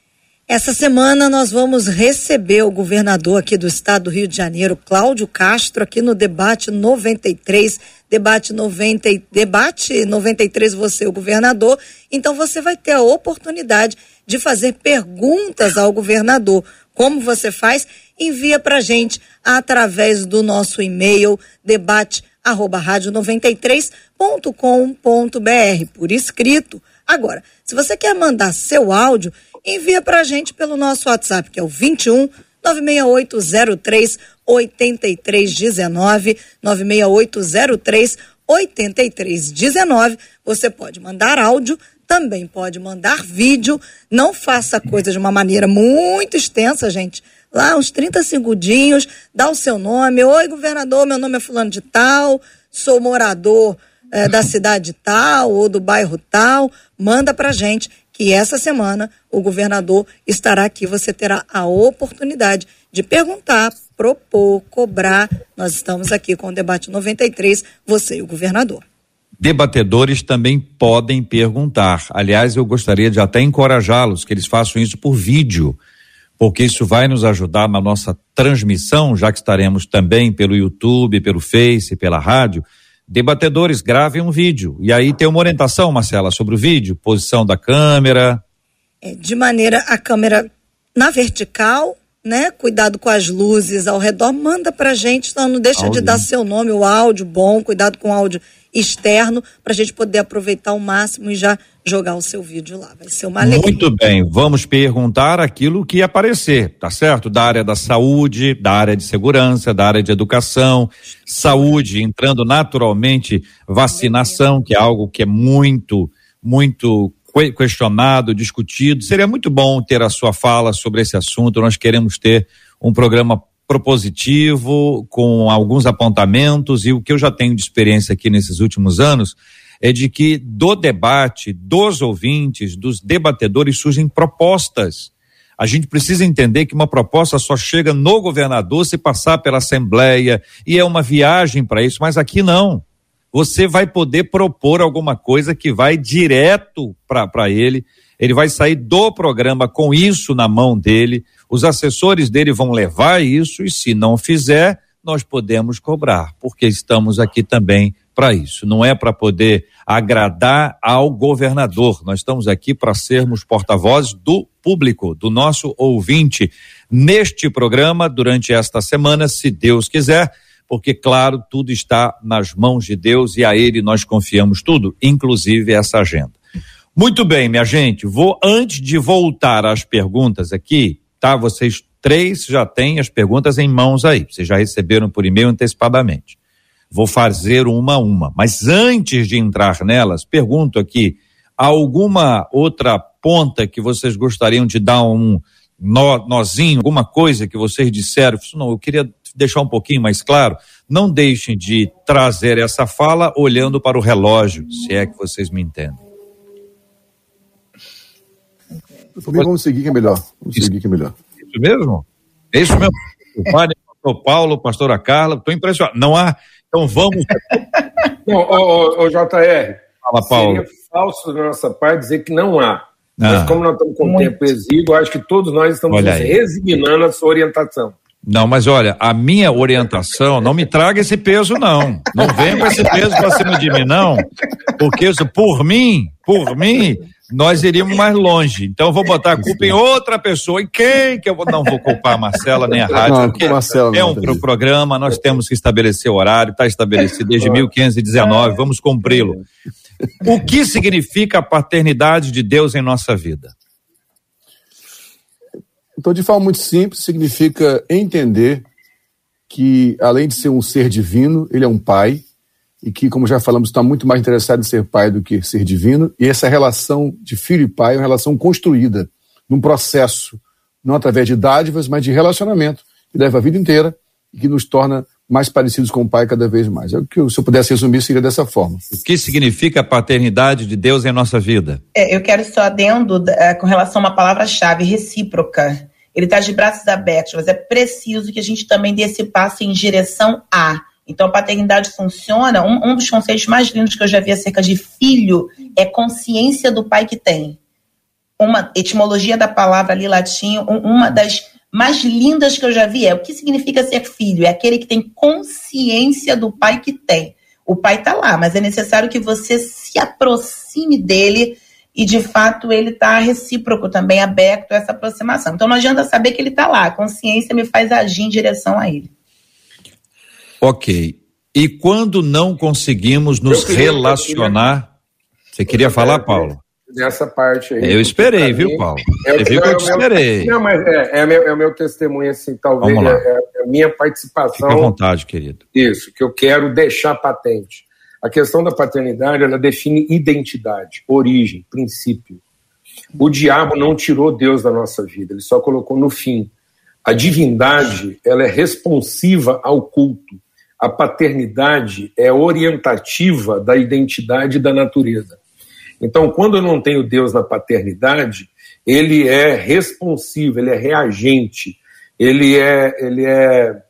Essa semana nós vamos receber o governador aqui do estado do Rio de Janeiro, Cláudio Castro, aqui no debate 93, debate 90, debate 93 você o governador. Então você vai ter a oportunidade de fazer perguntas ao governador. Como você faz? Envia para gente através do nosso e-mail debate arroba rádio93.com.br, por escrito. Agora, se você quer mandar seu áudio, envia para a gente pelo nosso WhatsApp, que é o 21 96803 8319 96803 8319. Você pode mandar áudio, também pode mandar vídeo. Não faça coisa de uma maneira muito extensa, gente lá uns 30 segundinhos, dá o seu nome. Oi, governador, meu nome é fulano de tal, sou morador é, da cidade tal ou do bairro tal. Manda pra gente que essa semana o governador estará aqui. Você terá a oportunidade de perguntar, propor, cobrar. Nós estamos aqui com o debate 93, você e o governador. Debatedores também podem perguntar. Aliás, eu gostaria de até encorajá-los que eles façam isso por vídeo porque isso vai nos ajudar na nossa transmissão, já que estaremos também pelo YouTube, pelo Face, pela rádio. Debatedores, gravem um vídeo. E aí tem uma orientação, Marcela, sobre o vídeo, posição da câmera. É, de maneira a câmera na vertical, né? Cuidado com as luzes ao redor. Manda pra gente, então não deixa áudio. de dar seu nome, o áudio bom, cuidado com o áudio externo, para a gente poder aproveitar ao máximo e já jogar o seu vídeo lá. Vai ser uma alegria. Muito bem, vamos perguntar aquilo que aparecer, tá certo? Da área da saúde, da área de segurança, da área de educação, saúde, entrando naturalmente vacinação, que é algo que é muito, muito questionado, discutido. Seria muito bom ter a sua fala sobre esse assunto. Nós queremos ter um programa propositivo, com alguns apontamentos, e o que eu já tenho de experiência aqui nesses últimos anos é de que do debate, dos ouvintes, dos debatedores surgem propostas. A gente precisa entender que uma proposta só chega no governador se passar pela Assembleia, e é uma viagem para isso, mas aqui não. Você vai poder propor alguma coisa que vai direto para ele, ele vai sair do programa com isso na mão dele, os assessores dele vão levar isso, e se não fizer, nós podemos cobrar, porque estamos aqui também para isso, não é para poder agradar ao governador. Nós estamos aqui para sermos porta-vozes do público, do nosso ouvinte, neste programa, durante esta semana, se Deus quiser, porque, claro, tudo está nas mãos de Deus e a Ele nós confiamos tudo, inclusive essa agenda. Muito bem, minha gente, vou, antes de voltar às perguntas aqui, tá? Vocês três já têm as perguntas em mãos aí, vocês já receberam por e-mail antecipadamente. Vou fazer uma a uma. Mas antes de entrar nelas, pergunto aqui: alguma outra ponta que vocês gostariam de dar um nó, nozinho, alguma coisa que vocês disseram? Não, eu queria deixar um pouquinho mais claro. Não deixem de trazer essa fala olhando para o relógio, se é que vocês me entendem. Por mim, vamos seguir que é melhor. Vamos isso, seguir que é melhor. Isso mesmo? É isso mesmo. O padre, pastor Paulo, pastora Carla, estou impressionado. Não há então vamos. Não, ô, ô, ô, JR. Fala, Paulo. Seria falso da nossa parte dizer que não há. Ah. Mas como nós estamos com Muito. tempo exíguo, acho que todos nós estamos resignando a sua orientação. Não, mas olha, a minha orientação, não me traga esse peso, não. Não venha com esse peso para cima de mim, não. Porque isso, por mim, por mim, nós iríamos mais longe. Então eu vou botar a culpa em outra pessoa. E quem que eu vou. Não vou culpar a Marcela nem a rádio, não, porque é um pro programa, nós temos que estabelecer o horário, está estabelecido desde 1519, vamos cumpri-lo. O que significa a paternidade de Deus em nossa vida? Então, de forma muito simples, significa entender que, além de ser um ser divino, ele é um pai, e que, como já falamos, está muito mais interessado em ser pai do que ser divino, e essa relação de filho e pai é uma relação construída, num processo, não através de dádivas, mas de relacionamento, que leva a vida inteira e que nos torna mais parecidos com o Pai cada vez mais. É o que, se eu pudesse resumir, seria dessa forma. O que significa a paternidade de Deus em nossa vida? É, eu quero só adendo é, com relação a uma palavra-chave, recíproca. Ele está de braços abertos, mas é preciso que a gente também dê esse passo em direção a. Então, a paternidade funciona. Um, um dos conceitos mais lindos que eu já vi acerca de filho é consciência do pai que tem. Uma etimologia da palavra ali latim, uma das mais lindas que eu já vi é o que significa ser filho? É aquele que tem consciência do pai que tem. O pai está lá, mas é necessário que você se aproxime dele e de fato ele está recíproco também, aberto a essa aproximação. Então não adianta saber que ele está lá, a consciência me faz agir em direção a ele. Ok. E quando não conseguimos nos relacionar. Você queria falar, Paulo? nessa parte aí. Eu esperei, viu, Paulo? É, Você viu que eu te esperei. Não, mas é, é, meu, é o meu testemunho, assim, talvez é, é, a minha participação. Fique à vontade, querido. Isso, que eu quero deixar patente. A questão da paternidade, ela define identidade, origem, princípio. O diabo não tirou Deus da nossa vida, ele só colocou no fim. A divindade, ela é responsiva ao culto. A paternidade é orientativa da identidade da natureza. Então, quando eu não tenho Deus na paternidade, ele é responsivo, ele é reagente, ele é, ele é,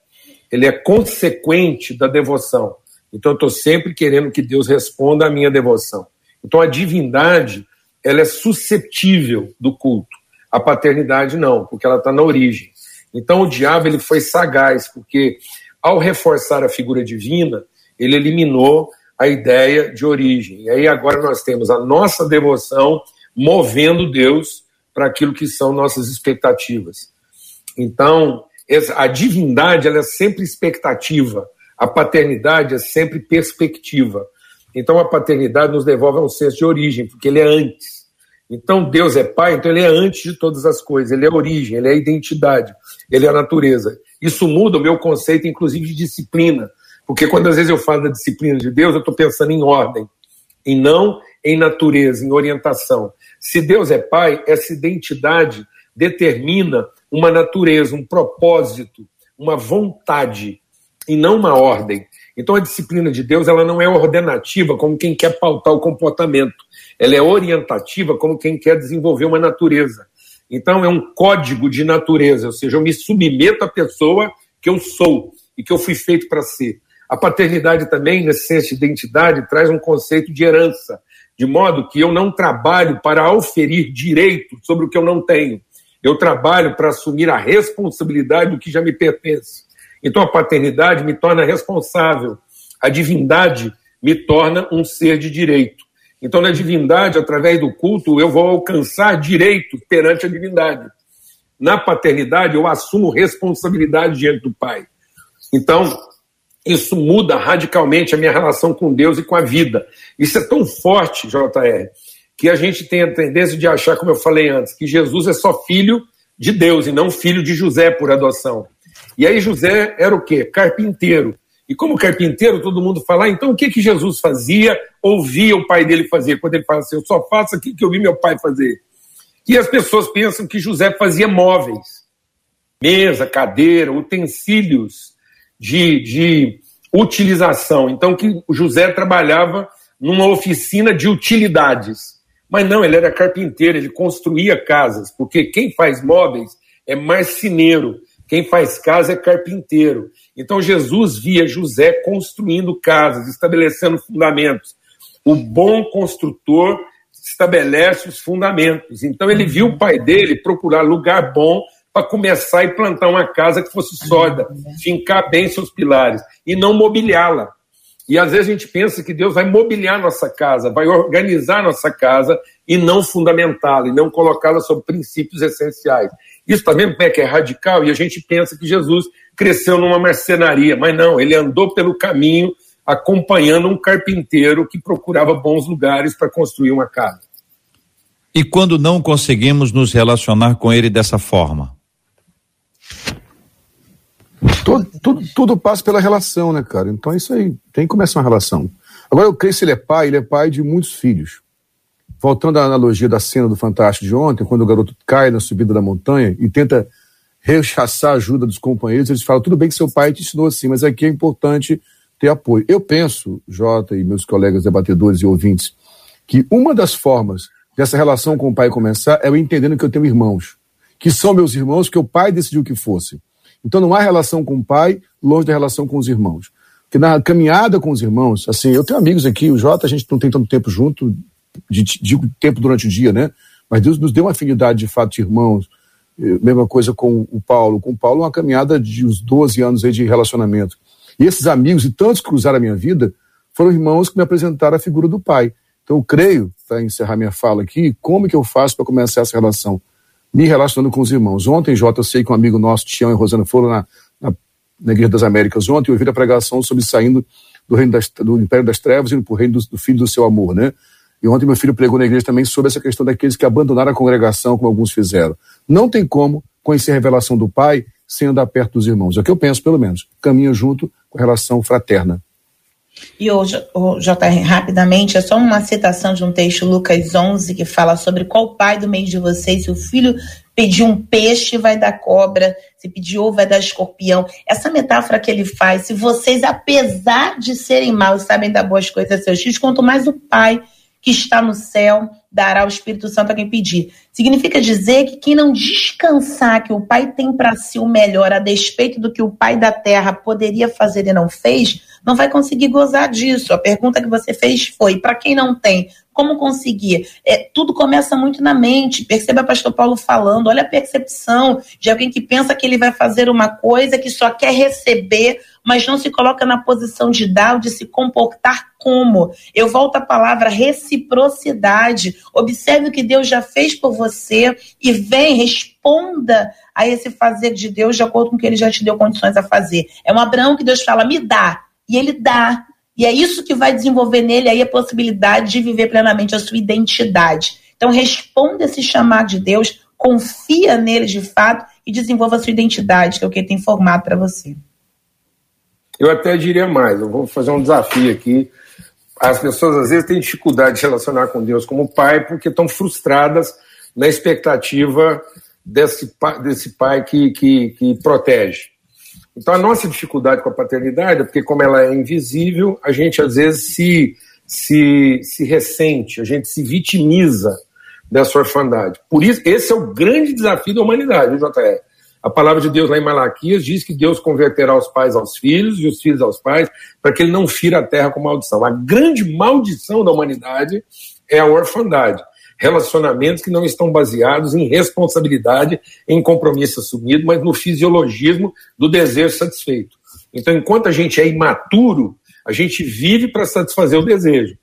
ele é consequente da devoção. Então, eu estou sempre querendo que Deus responda à minha devoção. Então, a divindade, ela é suscetível do culto. A paternidade não, porque ela está na origem. Então, o diabo ele foi sagaz, porque ao reforçar a figura divina, ele eliminou a ideia de origem. E aí agora nós temos a nossa devoção movendo Deus para aquilo que são nossas expectativas. Então, a divindade ela é sempre expectativa, a paternidade é sempre perspectiva. Então, a paternidade nos devolve a um senso de origem, porque ele é antes. Então, Deus é pai, então ele é antes de todas as coisas, ele é origem, ele é identidade, ele é a natureza. Isso muda o meu conceito, inclusive, de disciplina. Porque quando às vezes eu falo da disciplina de Deus, eu estou pensando em ordem, e não em natureza, em orientação. Se Deus é Pai, essa identidade determina uma natureza, um propósito, uma vontade, e não uma ordem. Então a disciplina de Deus ela não é ordenativa como quem quer pautar o comportamento. Ela é orientativa como quem quer desenvolver uma natureza. Então é um código de natureza, ou seja, eu me submeto à pessoa que eu sou e que eu fui feito para ser. A paternidade também, nesse senso de identidade, traz um conceito de herança, de modo que eu não trabalho para auferir direito sobre o que eu não tenho. Eu trabalho para assumir a responsabilidade do que já me pertence. Então a paternidade me torna responsável, a divindade me torna um ser de direito. Então, na divindade, através do culto, eu vou alcançar direito perante a divindade. Na paternidade, eu assumo responsabilidade diante do Pai. Então, isso muda radicalmente a minha relação com Deus e com a vida. Isso é tão forte, JR, que a gente tem a tendência de achar, como eu falei antes, que Jesus é só filho de Deus e não filho de José por adoção. E aí José era o quê? Carpinteiro. E como carpinteiro, todo mundo fala, ah, então o que, que Jesus fazia, ouvia o pai dele fazer? Quando ele fala assim, eu só faço aquilo que eu vi meu pai fazer. E as pessoas pensam que José fazia móveis, mesa, cadeira, utensílios de, de utilização. Então, que José trabalhava numa oficina de utilidades. Mas não, ele era carpinteiro, ele construía casas, porque quem faz móveis é marceneiro, quem faz casa é carpinteiro. Então Jesus via José construindo casas, estabelecendo fundamentos. O bom construtor estabelece os fundamentos. Então ele viu o pai dele procurar lugar bom para começar e plantar uma casa que fosse sólida, fincar bem seus pilares e não mobiliá-la. E às vezes a gente pensa que Deus vai mobiliar nossa casa, vai organizar nossa casa e não fundamentá-la, e não colocá-la sobre princípios essenciais. Isso também é que é radical e a gente pensa que Jesus cresceu numa marcenaria, mas não, ele andou pelo caminho acompanhando um carpinteiro que procurava bons lugares para construir uma casa. E quando não conseguimos nos relacionar com ele dessa forma? Tudo, tudo, tudo, passa pela relação, né, cara? Então é isso aí, tem que começar uma relação. Agora eu creio que ele é pai, ele é pai de muitos filhos. Voltando à analogia da cena do Fantástico de ontem, quando o garoto cai na subida da montanha e tenta rechaçar a ajuda dos companheiros, eles falam, tudo bem que seu pai te ensinou assim, mas aqui é importante ter apoio. Eu penso, Jota e meus colegas debatedores e ouvintes, que uma das formas dessa relação com o pai começar é eu entendendo que eu tenho irmãos, que são meus irmãos, que o pai decidiu que fosse. Então não há relação com o pai longe da relação com os irmãos. Que na caminhada com os irmãos, assim, eu tenho amigos aqui, o Jota, a gente não tem tanto tempo junto, digo tempo durante o dia, né? Mas Deus nos deu uma afinidade de fato de irmãos. Eh, mesma coisa com o Paulo. Com o Paulo, uma caminhada de uns 12 anos aí de relacionamento. E esses amigos, e tantos que cruzaram a minha vida, foram irmãos que me apresentaram a figura do pai. Então, eu creio, para encerrar minha fala aqui, como que eu faço para começar essa relação? Me relacionando com os irmãos. Ontem, Jota, eu sei que um amigo nosso, Tião e Rosana, foram na, na, na Igreja das Américas ontem, eu ouvi a pregação sobre saindo do reino das, do Império das Trevas e indo para o reino do, do Filho do Seu Amor, né? E ontem meu filho pregou na igreja também sobre essa questão daqueles que abandonaram a congregação, como alguns fizeram. Não tem como conhecer a revelação do Pai sem andar perto dos irmãos. É o que eu penso, pelo menos. Caminha junto com a relação fraterna. E hoje, JR, rapidamente, é só uma citação de um texto, Lucas 11, que fala sobre qual pai do meio de vocês, se o filho pedir um peixe, vai dar cobra, se pedir ovo, vai dar escorpião. Essa metáfora que ele faz, se vocês, apesar de serem maus, sabem dar boas coisas a seus filhos, quanto mais o pai que está no céu dará o Espírito Santo a quem pedir. Significa dizer que quem não descansar que o Pai tem para si o melhor, a despeito do que o Pai da terra poderia fazer e não fez, não vai conseguir gozar disso. A pergunta que você fez foi: para quem não tem, como conseguir? É, tudo começa muito na mente. Perceba o pastor Paulo falando, olha a percepção de alguém que pensa que ele vai fazer uma coisa, que só quer receber, mas não se coloca na posição de dar ou de se comportar como. Eu volto à palavra reciprocidade. Observe o que Deus já fez por você e vem, responda a esse fazer de Deus de acordo com o que ele já te deu condições a fazer. É um Abraão que Deus fala, me dá. E ele dá. E é isso que vai desenvolver nele aí a possibilidade de viver plenamente a sua identidade. Então, responda esse chamado de Deus, confia nele de fato e desenvolva a sua identidade, que é o que ele tem formado para você. Eu até diria mais, eu vou fazer um desafio aqui. As pessoas às vezes têm dificuldade de relacionar com Deus como pai porque estão frustradas na expectativa desse pai, desse pai que, que, que protege. Então, a nossa dificuldade com a paternidade é porque, como ela é invisível, a gente às vezes se, se, se ressente, a gente se vitimiza dessa orfandade. Por isso, esse é o grande desafio da humanidade, JR? A palavra de Deus lá em Malaquias diz que Deus converterá os pais aos filhos e os filhos aos pais, para que ele não fira a terra com maldição. A grande maldição da humanidade é a orfandade relacionamentos que não estão baseados em responsabilidade, em compromisso assumido, mas no fisiologismo do desejo satisfeito. Então, enquanto a gente é imaturo, a gente vive para satisfazer o desejo.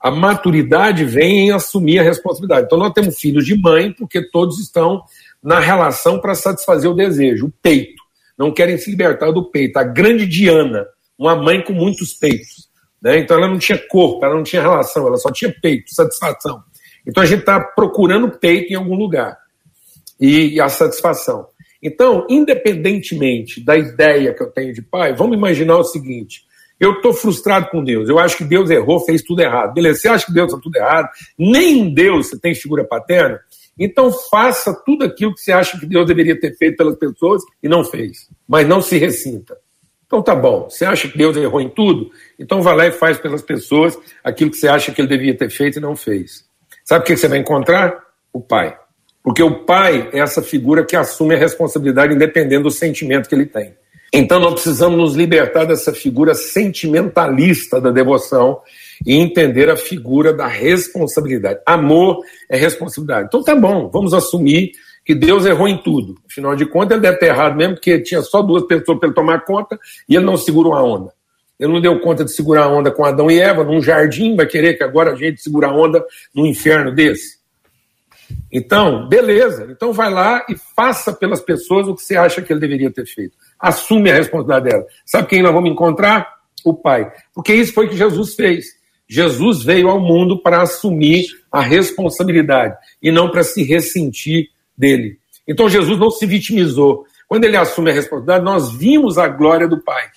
A maturidade vem em assumir a responsabilidade. Então, nós temos filhos de mãe, porque todos estão na relação para satisfazer o desejo, o peito. Não querem se libertar do peito. A grande Diana, uma mãe com muitos peitos. Né? Então, ela não tinha corpo, ela não tinha relação, ela só tinha peito, satisfação. Então a gente está procurando peito em algum lugar e, e a satisfação. Então, independentemente da ideia que eu tenho de pai, vamos imaginar o seguinte: eu estou frustrado com Deus, eu acho que Deus errou, fez tudo errado. Beleza, você acha que Deus está tudo errado? Nem em Deus você tem figura paterna? Então faça tudo aquilo que você acha que Deus deveria ter feito pelas pessoas e não fez. Mas não se ressinta. Então tá bom, você acha que Deus errou em tudo? Então vá lá e faz pelas pessoas aquilo que você acha que ele devia ter feito e não fez. Sabe o que você vai encontrar? O pai. Porque o pai é essa figura que assume a responsabilidade independente do sentimento que ele tem. Então nós precisamos nos libertar dessa figura sentimentalista da devoção e entender a figura da responsabilidade. Amor é responsabilidade. Então tá bom, vamos assumir que Deus errou em tudo. Afinal de contas, ele deve ter errado mesmo, porque tinha só duas pessoas para ele tomar conta e ele não segurou a onda. Ele não deu conta de segurar a onda com Adão e Eva num jardim, vai querer que agora a gente segure a onda num inferno desse? Então, beleza. Então vai lá e faça pelas pessoas o que você acha que ele deveria ter feito. Assume a responsabilidade dela. Sabe quem nós vamos encontrar? O Pai. Porque isso foi o que Jesus fez. Jesus veio ao mundo para assumir a responsabilidade e não para se ressentir dele. Então Jesus não se vitimizou. Quando ele assume a responsabilidade, nós vimos a glória do Pai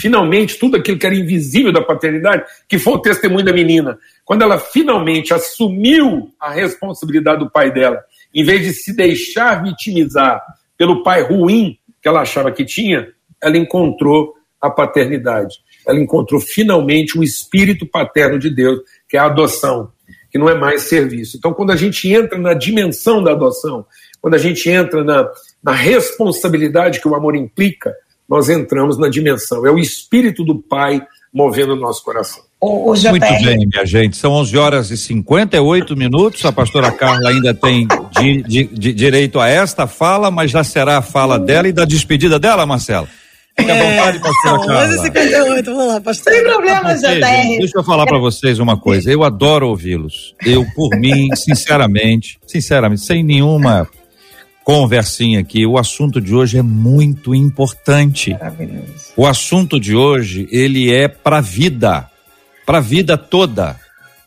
finalmente tudo aquilo que era invisível da paternidade, que foi o testemunho da menina. Quando ela finalmente assumiu a responsabilidade do pai dela, em vez de se deixar vitimizar pelo pai ruim que ela achava que tinha, ela encontrou a paternidade. Ela encontrou finalmente o espírito paterno de Deus, que é a adoção, que não é mais serviço. Então, quando a gente entra na dimensão da adoção, quando a gente entra na, na responsabilidade que o amor implica, nós entramos na dimensão. É o espírito do Pai movendo o nosso coração. O, o Muito bem, minha gente. São 11 horas e 58 minutos. A pastora Carla ainda tem di, di, di, direito a esta fala, mas já será a fala dela e da despedida dela, Marcela. Fique à é, vontade, pastora Carla. 11h58, vamos lá, pastor. Sem problema, JR. Deixa eu falar para vocês uma coisa. Eu adoro ouvi-los. Eu, por mim, sinceramente, sinceramente, sem nenhuma conversinha aqui. O assunto de hoje é muito importante. O assunto de hoje, ele é para vida, para vida toda.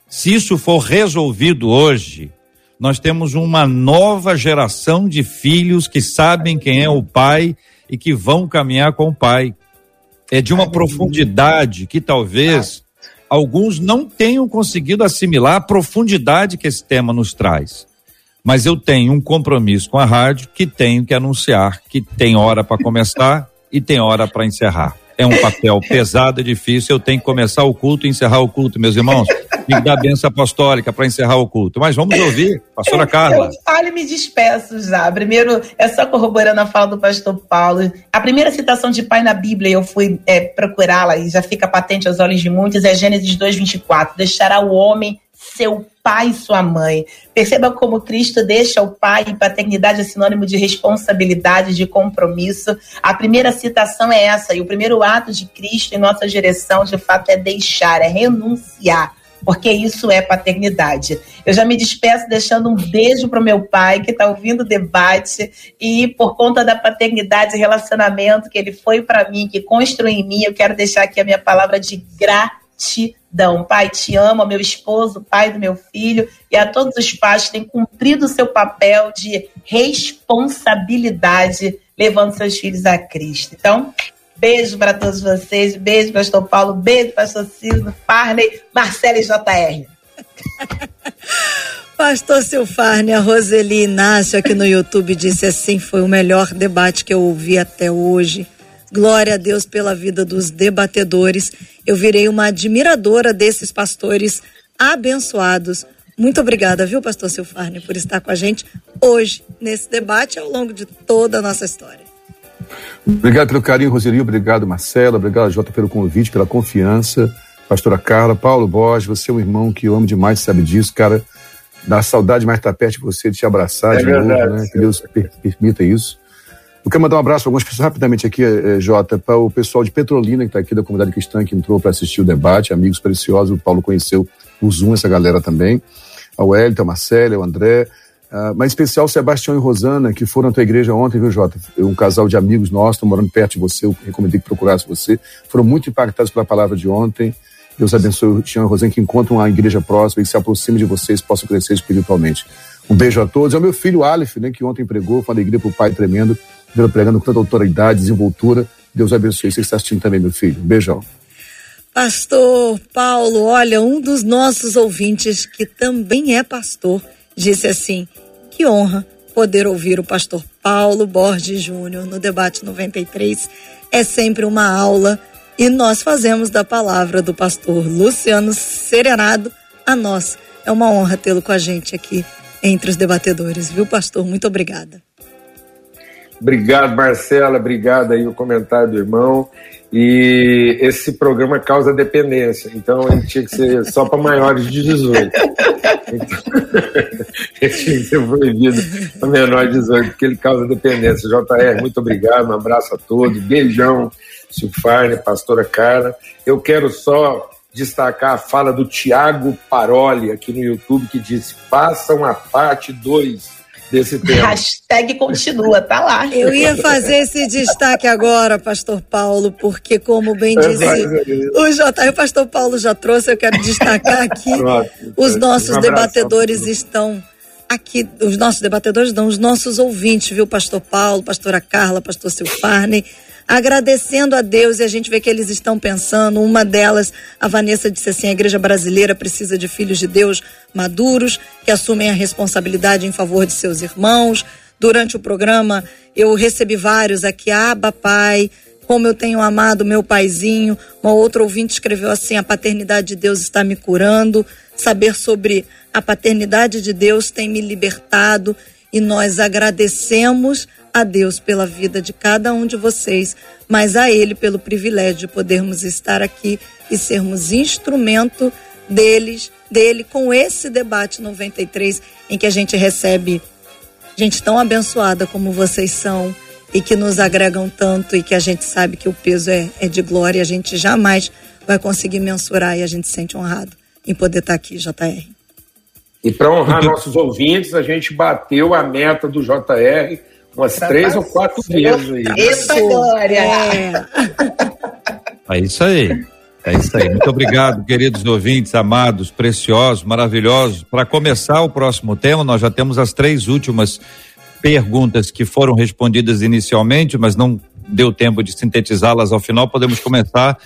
Se isso for resolvido hoje, nós temos uma nova geração de filhos que sabem quem é o pai e que vão caminhar com o pai. É de uma profundidade que talvez alguns não tenham conseguido assimilar a profundidade que esse tema nos traz mas eu tenho um compromisso com a rádio que tenho que anunciar que tem hora para começar e tem hora para encerrar. É um papel pesado e difícil. Eu tenho que começar o culto e encerrar o culto, meus irmãos. Tem que dar a benção apostólica para encerrar o culto. Mas vamos ouvir, pastora Carla. Eu falo e me despeço já. Primeiro, é só corroborando a fala do pastor Paulo. A primeira citação de pai na Bíblia, eu fui é, procurá-la e já fica patente aos olhos de muitos, é Gênesis 2,24. Deixará o homem seu pai e sua mãe. Perceba como Cristo deixa o pai e paternidade é sinônimo de responsabilidade, de compromisso. A primeira citação é essa, e o primeiro ato de Cristo em nossa direção, de fato, é deixar, é renunciar porque isso é paternidade. Eu já me despeço deixando um beijo para o meu pai, que está ouvindo o debate, e por conta da paternidade e relacionamento que ele foi para mim, que construiu em mim, eu quero deixar aqui a minha palavra de gratidão gratidão. Pai, te amo, meu esposo, pai do meu filho, e a todos os pais que têm cumprido o seu papel de responsabilidade, levando seus filhos a Cristo. Então, beijo para todos vocês, beijo, pastor Paulo, beijo, pastor Ciro, Farney, Marcelo e JR. Pastor Silfarne, a Roseli Inácio aqui no YouTube disse assim: foi o melhor debate que eu ouvi até hoje. Glória a Deus pela vida dos debatedores. Eu virei uma admiradora desses pastores abençoados. Muito obrigada, viu, pastor Silfarne, por estar com a gente hoje nesse debate ao longo de toda a nossa história. Obrigado pelo carinho, Roseli. Obrigado, Marcela. Obrigado, Jota, pelo convite, pela confiança. Pastora Carla, Paulo Borges, você é um irmão que eu amo demais, sabe disso, cara. Dá saudade mais estar perto de você, de te abraçar é de verdade, novo, né? Que Deus permita isso. Eu quero mandar um abraço para algumas pessoas rapidamente aqui, eh, Jota, para o pessoal de Petrolina, que está aqui da comunidade cristã, que entrou para assistir o debate, amigos preciosos, o Paulo conheceu o Zoom, essa galera também, ao Wellington, a Marcela, o André, uh, mas em especial o Sebastião e Rosana, que foram à tua igreja ontem, viu, Jota? Um casal de amigos nossos, estão morando perto de você, eu recomendei que procurasse você, foram muito impactados pela palavra de ontem. Deus abençoe o Tião e o Rosana, que encontram uma igreja próxima e se aproxime de vocês, possam crescer espiritualmente. Um beijo a todos. É o meu filho Aleph, né, que ontem pregou, foi uma alegria para o pai tremendo pelo pregando com tanta autoridade, desenvoltura. Deus abençoe. Você está assistindo também, meu filho. Um beijão. Pastor Paulo, olha, um dos nossos ouvintes, que também é pastor, disse assim: que honra poder ouvir o pastor Paulo Borges Júnior no debate 93. É sempre uma aula e nós fazemos da palavra do pastor Luciano Serenado a nós. É uma honra tê-lo com a gente aqui entre os debatedores, viu, pastor? Muito obrigada. Obrigado, Marcela. Obrigado aí o comentário do irmão. E esse programa causa dependência, então ele tinha que ser só para maiores de 18. Então, ele tinha que ser proibido para menor de 18, porque ele causa dependência. JR, muito obrigado, um abraço a todos, beijão, Silfarne, pastora Cara. Eu quero só destacar a fala do Tiago Paroli aqui no YouTube, que disse: façam a parte 2 desse tema. Hashtag continua, tá lá. Eu ia fazer esse destaque agora, pastor Paulo, porque como bem é disse o J, o pastor Paulo já trouxe, eu quero destacar aqui, os nossos um debatedores estão aqui, os nossos debatedores não, os nossos ouvintes, viu, pastor Paulo, pastora Carla, pastor Silfarne, agradecendo a Deus e a gente vê que eles estão pensando. Uma delas, a Vanessa disse assim: a igreja brasileira precisa de filhos de Deus maduros que assumem a responsabilidade em favor de seus irmãos. Durante o programa, eu recebi vários aqui, Aba Pai, como eu tenho amado meu paizinho. Uma outra ouvinte escreveu assim: a paternidade de Deus está me curando. Saber sobre a paternidade de Deus tem me libertado e nós agradecemos a Deus pela vida de cada um de vocês, mas a Ele pelo privilégio de podermos estar aqui e sermos instrumento deles, dele com esse debate 93 em que a gente recebe gente tão abençoada como vocês são e que nos agregam tanto e que a gente sabe que o peso é, é de glória a gente jamais vai conseguir mensurar e a gente se sente honrado em poder estar aqui, JR. E para honrar nossos ouvintes, a gente bateu a meta do JR umas tá três ou quatro vezes aí. Eita glória! É. é isso aí. É isso aí. Muito obrigado, queridos ouvintes, amados, preciosos, maravilhosos. Para começar o próximo tema, nós já temos as três últimas perguntas que foram respondidas inicialmente, mas não deu tempo de sintetizá-las ao final. Podemos começar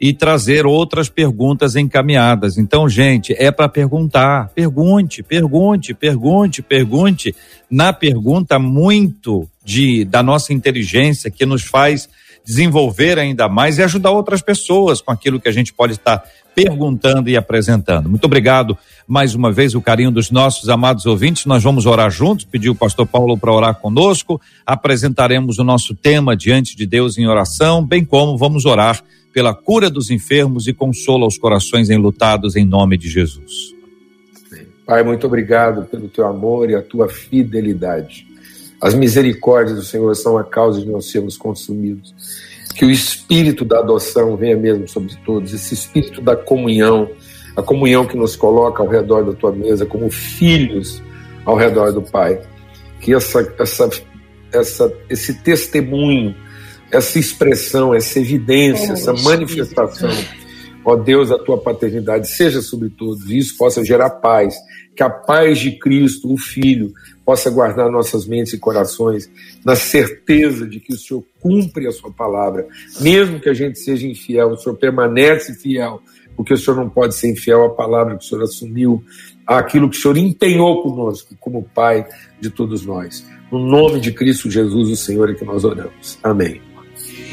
e trazer outras perguntas encaminhadas. Então, gente, é para perguntar. Pergunte, pergunte, pergunte, pergunte. Na pergunta, muito de da nossa inteligência que nos faz desenvolver ainda mais e ajudar outras pessoas com aquilo que a gente pode estar perguntando e apresentando. Muito obrigado mais uma vez o carinho dos nossos amados ouvintes. Nós vamos orar juntos, pediu o pastor Paulo para orar conosco. Apresentaremos o nosso tema diante de Deus em oração, bem como vamos orar pela cura dos enfermos e consola os corações enlutados em nome de Jesus. Pai, muito obrigado pelo teu amor e a tua fidelidade. As misericórdias do Senhor são a causa de nós sermos consumidos. Que o espírito da adoção venha mesmo sobre todos, esse espírito da comunhão, a comunhão que nos coloca ao redor da tua mesa como filhos ao redor do Pai. Que essa, essa, essa, esse testemunho essa expressão, essa evidência, essa manifestação, ó Deus, a tua paternidade seja sobre todos, e isso possa gerar paz, que a paz de Cristo, o Filho, possa guardar nossas mentes e corações na certeza de que o Senhor cumpre a sua palavra, mesmo que a gente seja infiel, o Senhor permanece fiel, porque o Senhor não pode ser infiel à palavra que o Senhor assumiu, àquilo que o Senhor empenhou conosco, como Pai de todos nós. No nome de Cristo Jesus, o Senhor, é que nós oramos. Amém.